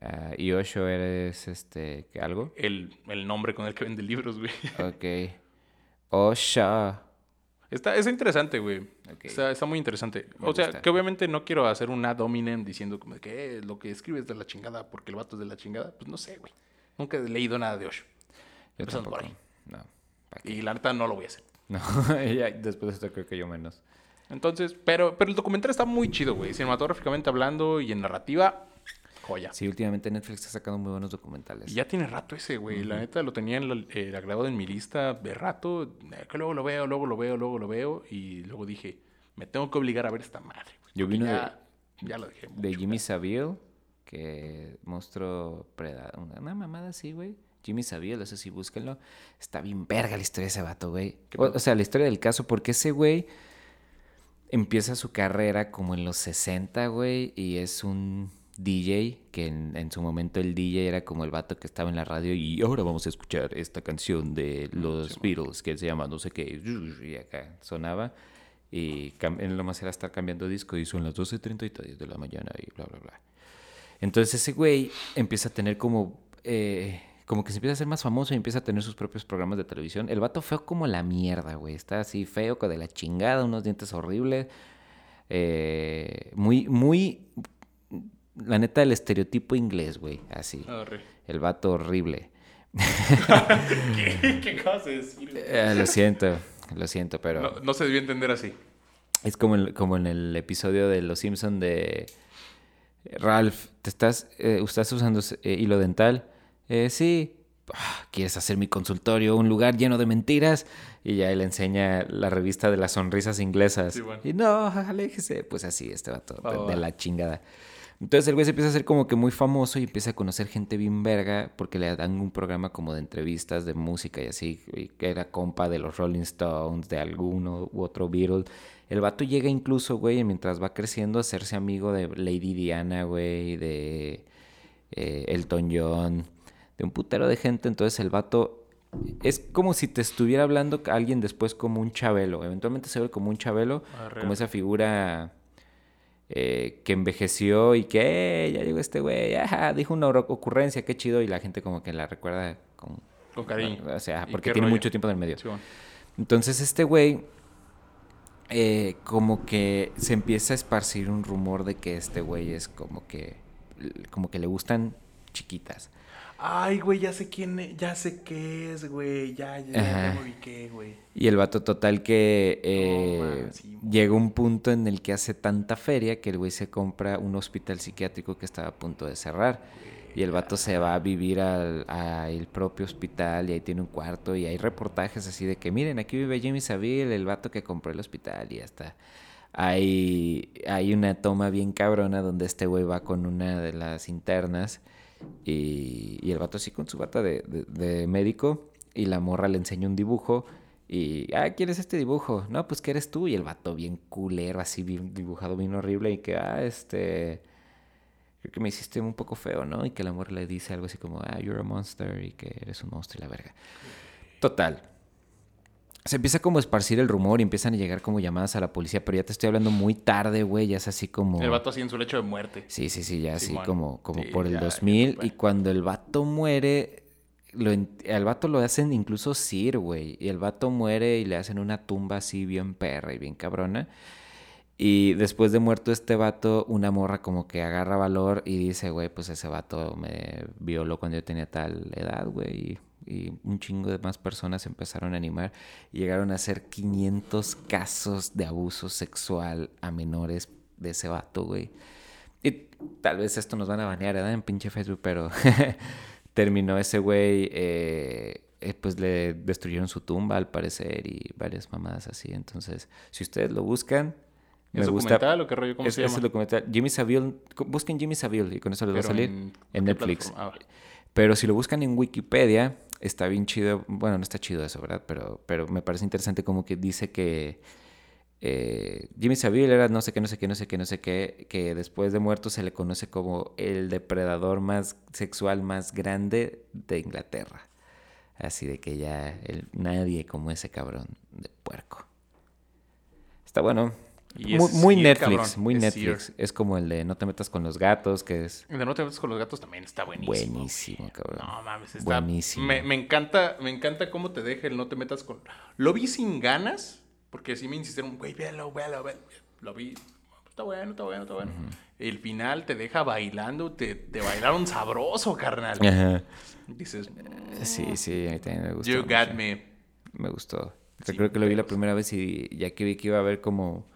Ah, ¿Y Osho eres este ¿qué, algo? El, el nombre con el que vende libros, güey. [LAUGHS] Ok. Osho. Está, está interesante, güey. Ok. Está, está muy interesante. Me o sea, gusta. que obviamente no quiero hacer un ad hominem diciendo como que "Eh, lo que escribes de la chingada porque el vato es de la chingada. Pues no sé, güey. Nunca he leído nada de Osho. Yo Empezando por tampoco. No. Y la neta no lo voy a hacer. [LAUGHS] No, ya, después de esto creo que yo menos. Entonces, pero, pero el documental está muy chido, güey. Cinematográficamente hablando y en narrativa, joya. Sí, últimamente Netflix está sacando muy buenos documentales. Y ya tiene rato ese, güey. La neta lo tenía en la- eh, agregado en mi lista de rato. eh, que luego lo veo, luego lo veo, luego lo veo. Y luego dije, me tengo que obligar a ver esta madre. güey, Yo porque vi uno ya, ya lo dejé. De. Jimmy Savile, que una, una mamada así, güey. Jimmy Savile, eso sí, búsquenlo. Está bien verga la historia de ese vato, güey. ¿Qué O, sea, la historia del caso, porque ese güey empieza su carrera como en los 60, güey, y es un DJ, que en, en su momento el DJ era como el vato que estaba en la radio y ahora vamos a escuchar esta canción de los Beatles que se llama no sé qué, y acá sonaba. Y cam- él nomás era estar cambiando disco y son las 12.33 de la mañana y bla, bla, bla. Entonces ese güey empieza a tener como... eh, como que se empieza a hacer más famoso y empieza a tener sus propios programas de televisión. El vato feo como la mierda, güey. Está así feo, con de la chingada, unos dientes horribles. Eh, muy, muy... La neta, el estereotipo inglés, güey. Así. Arre. El vato horrible. [LAUGHS] ¿Qué, ¿Qué acabas de decir? Eh, lo siento, lo siento, pero... No, no se debió entender así. Es como, en- como en el episodio de Los Simpson de Ralph, ¿te estás, eh, estás usando hilo dental? "Eh, sí. "Ah, ¿Quieres hacer mi consultorio un lugar lleno de mentiras? Y ya él enseña la revista de las sonrisas inglesas. Sí, bueno. Y no, aléjese. Pues así, este vato Va, de, la chingada. Entonces el güey se empieza a hacer como que muy famoso y empieza a conocer gente bien verga porque le dan un programa como de entrevistas de música y así, y que era compa de los Rolling Stones, de alguno u otro Beatle. El vato llega incluso, güey, mientras va creciendo a hacerse amigo de Lady Diana, güey, de eh, Elton John, de un putero de gente. Entonces el vato es como si te estuviera hablando alguien después como un chabelo. Eventualmente se ve como un chabelo, Arre. como esa figura eh, que envejeció y que "Eh, ya llegó este güey, ajá, dijo una ocurrencia, qué chido, y la gente como que la recuerda con... Con cariño. O sea, ¿Y porque tiene rollo? mucho tiempo en el medio. Sí, bueno. Entonces este güey eh, como que se empieza a esparcir un rumor de que este güey es como que como que le gustan chiquitas. Ay, güey, ya sé quién es, ya sé qué es, güey. Ya, ya, ya Ajá. me ubiqué, güey. Y el vato total que eh, sí, llega un punto en el que hace tanta feria que el güey se compra un hospital psiquiátrico que estaba a punto de cerrar. Y el vato se va a vivir al, al propio hospital y ahí tiene un cuarto y hay reportajes así de que miren, aquí vive Jimmy Savile, el vato que compró el hospital y hasta hay, hay una toma bien cabrona donde este güey va con una de las internas y, el vato así con su bata de, de- de médico y la morra le enseña un dibujo y, ah, ¿quién es este dibujo? No, pues que eres tú y el vato bien culero, así bien dibujado, bien horrible y que, ah, este, creo que me hiciste un poco feo, ¿no? Y que la morra le dice algo así como, ah, you're a monster y que eres un monstruo y la verga. Total. Se empieza como a esparcir el rumor y empiezan a llegar como llamadas a la policía, pero ya te estoy hablando muy tarde, güey, ya es así como... El vato así en su lecho de muerte. Sí, sí, sí, ya así Simón. como, como Sí, por el ya, 2000. ya, Y cuando el vato muere, lo al vato lo hacen incluso Sir, güey. Y el vato muere y le hacen una tumba así bien perra y bien cabrona. Y después de muerto este vato, una morra como que agarra valor y dice, güey, pues ese vato me violó cuando yo tenía tal edad, güey. Y, un chingo de más personas se empezaron a animar y llegaron a ser 500 casos de abuso sexual a menores de ese vato, güey. Y tal vez esto nos van a banear, ¿verdad? En pinche Facebook, pero [LAUGHS] terminó ese güey, eh, eh, pues le destruyeron su tumba al parecer y varias mamadas así. Entonces, si ustedes lo buscan, ¿Es me gusta. documental o qué rollo? ¿Cómo es, se es llama? el documental. Jimmy Savile, busquen Jimmy Savile y con eso les va a salir en- en, ¿qué Netflix. Ah, Pero si lo buscan en Wikipedia, está bien chido. Bueno, no está chido eso, ¿verdad? Pero, pero me parece interesante como que dice que eh, Jimmy Savile era no sé qué, no sé qué, no sé qué, no sé qué, que después de muerto se le conoce como el depredador más sexual más grande de Inglaterra. Así de que ya nadie como ese cabrón de puerco. Está bueno. Y muy es muy Sear, Netflix, cabrón, muy es Netflix. Es como el de No te metas con los gatos, que es De no te metas con los gatos también está buenísimo. buenísimo, cabrón. No mames, está Buenísimo. Me, me encanta, me encanta cómo te deja el no te metas con. Lo vi sin ganas, porque sí me insistieron, güey, véalo, véalo, véalo. Lo vi. Está bueno, está bueno, está bueno. El final te deja bailando, te, te bailaron sabroso, carnal. Ajá. Dices, Sí, sí, a mí también me gustó. you mucho. got me. Me gustó. Sí, Creo que lo vi la primera vez y ya que vi que iba a haber como,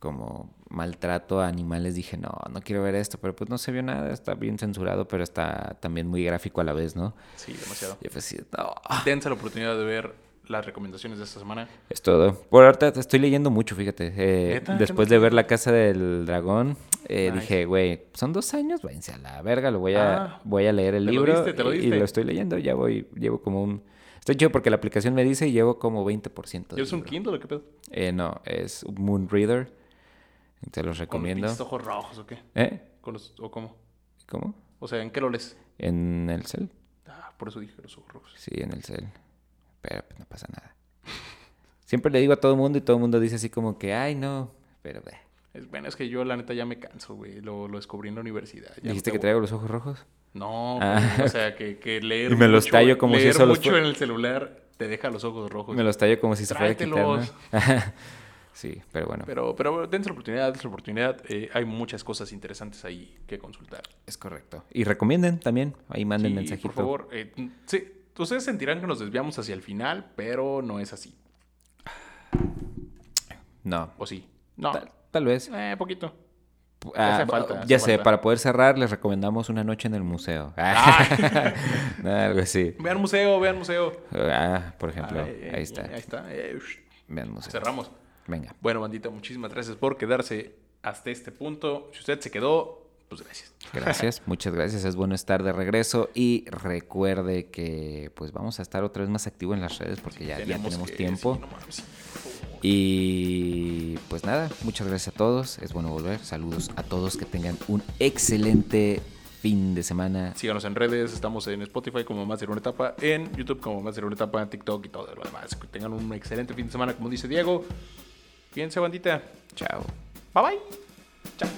como maltrato a animales, dije, no, no quiero ver esto, pero pues no se vio nada, está bien censurado, pero está también muy gráfico a la vez, ¿no? Sí, demasiado. Y fue así, no, Dense la oportunidad de ver las recomendaciones de esta semana. es todo. Por ahorita estoy leyendo mucho, fíjate. Eh, ¿Neta? ¿Qué después de ver? La Casa del Dragón, eh, Nice. dije, güey, son dos años, váyanse a la verga, lo voy a, Ah, voy a leer el ¿te lo libro diste? ¿Te lo y- y, diste? lo estoy leyendo, ya voy, llevo como un... Estoy chido porque la aplicación me dice y llevo como 20%. del ¿Es un libro. Kindle o qué pedo? Eh, no, es un Moon Reader. Te los ¿Con recomiendo. los pinches ojos rojos o qué? ¿Eh? ¿Con los, ¿O cómo? ¿Cómo? O sea, ¿en qué lo lees? En el cel. Ah, por eso dije los ojos rojos. Sí, en el cel. Pero pues no pasa nada. [LAUGHS] Siempre le digo a todo el mundo y todo el mundo dice así como que, ay, no. Pero, ve. Es, bueno, es que yo la neta ya me canso, güey. Lo, lo descubrí en la universidad. Ya ¿Dijiste no que traigo los ojos rojos? No, Ah. o sea, que, que leer [LAUGHS] Y me los tallo como si leer eso los mucho en el celular te deja los ojos rojos. Me los tallo como si se fuera a quitar, ¿no? [LAUGHS] Sí, pero bueno. Pero, pero dense la oportunidad, dense la oportunidad. Eh, hay muchas cosas interesantes ahí que consultar. Es correcto. Y recomienden también. Ahí manden Sí, mensajito. por favor. eh, sí, ustedes sentirán que nos desviamos hacia el final, pero no es así. No. ¿O sí? No. Tal, tal vez. Eh, poquito. Ah, hace falta, ya sé, para poder cerrar, les recomendamos una noche en el museo. Ah. [LAUGHS] No, algo así. Vean museo, vean museo. Ah, por ejemplo, ahí está. Ahí está. Eh. Vean museo. Cerramos. Venga. Bueno, bandita, muchísimas gracias por quedarse hasta este punto. Si usted se quedó, pues gracias. Gracias, [LAUGHS] muchas gracias. Es bueno estar de regreso y recuerde que pues vamos a estar otra vez más activo en las redes porque ya, ya tenemos que- tiempo. sí, no mames, sí, por favor. Y pues nada, muchas gracias a todos. Es bueno volver. Saludos a todos. Que tengan un excelente fin de semana. Síganos en redes, estamos en Spotify como Más de una etapa, en YouTube como Más de una etapa, en TikTok y todo lo demás. Que tengan un excelente fin de semana, como dice Diego. Cuídense, bandita. Chao. Bye bye. Chao.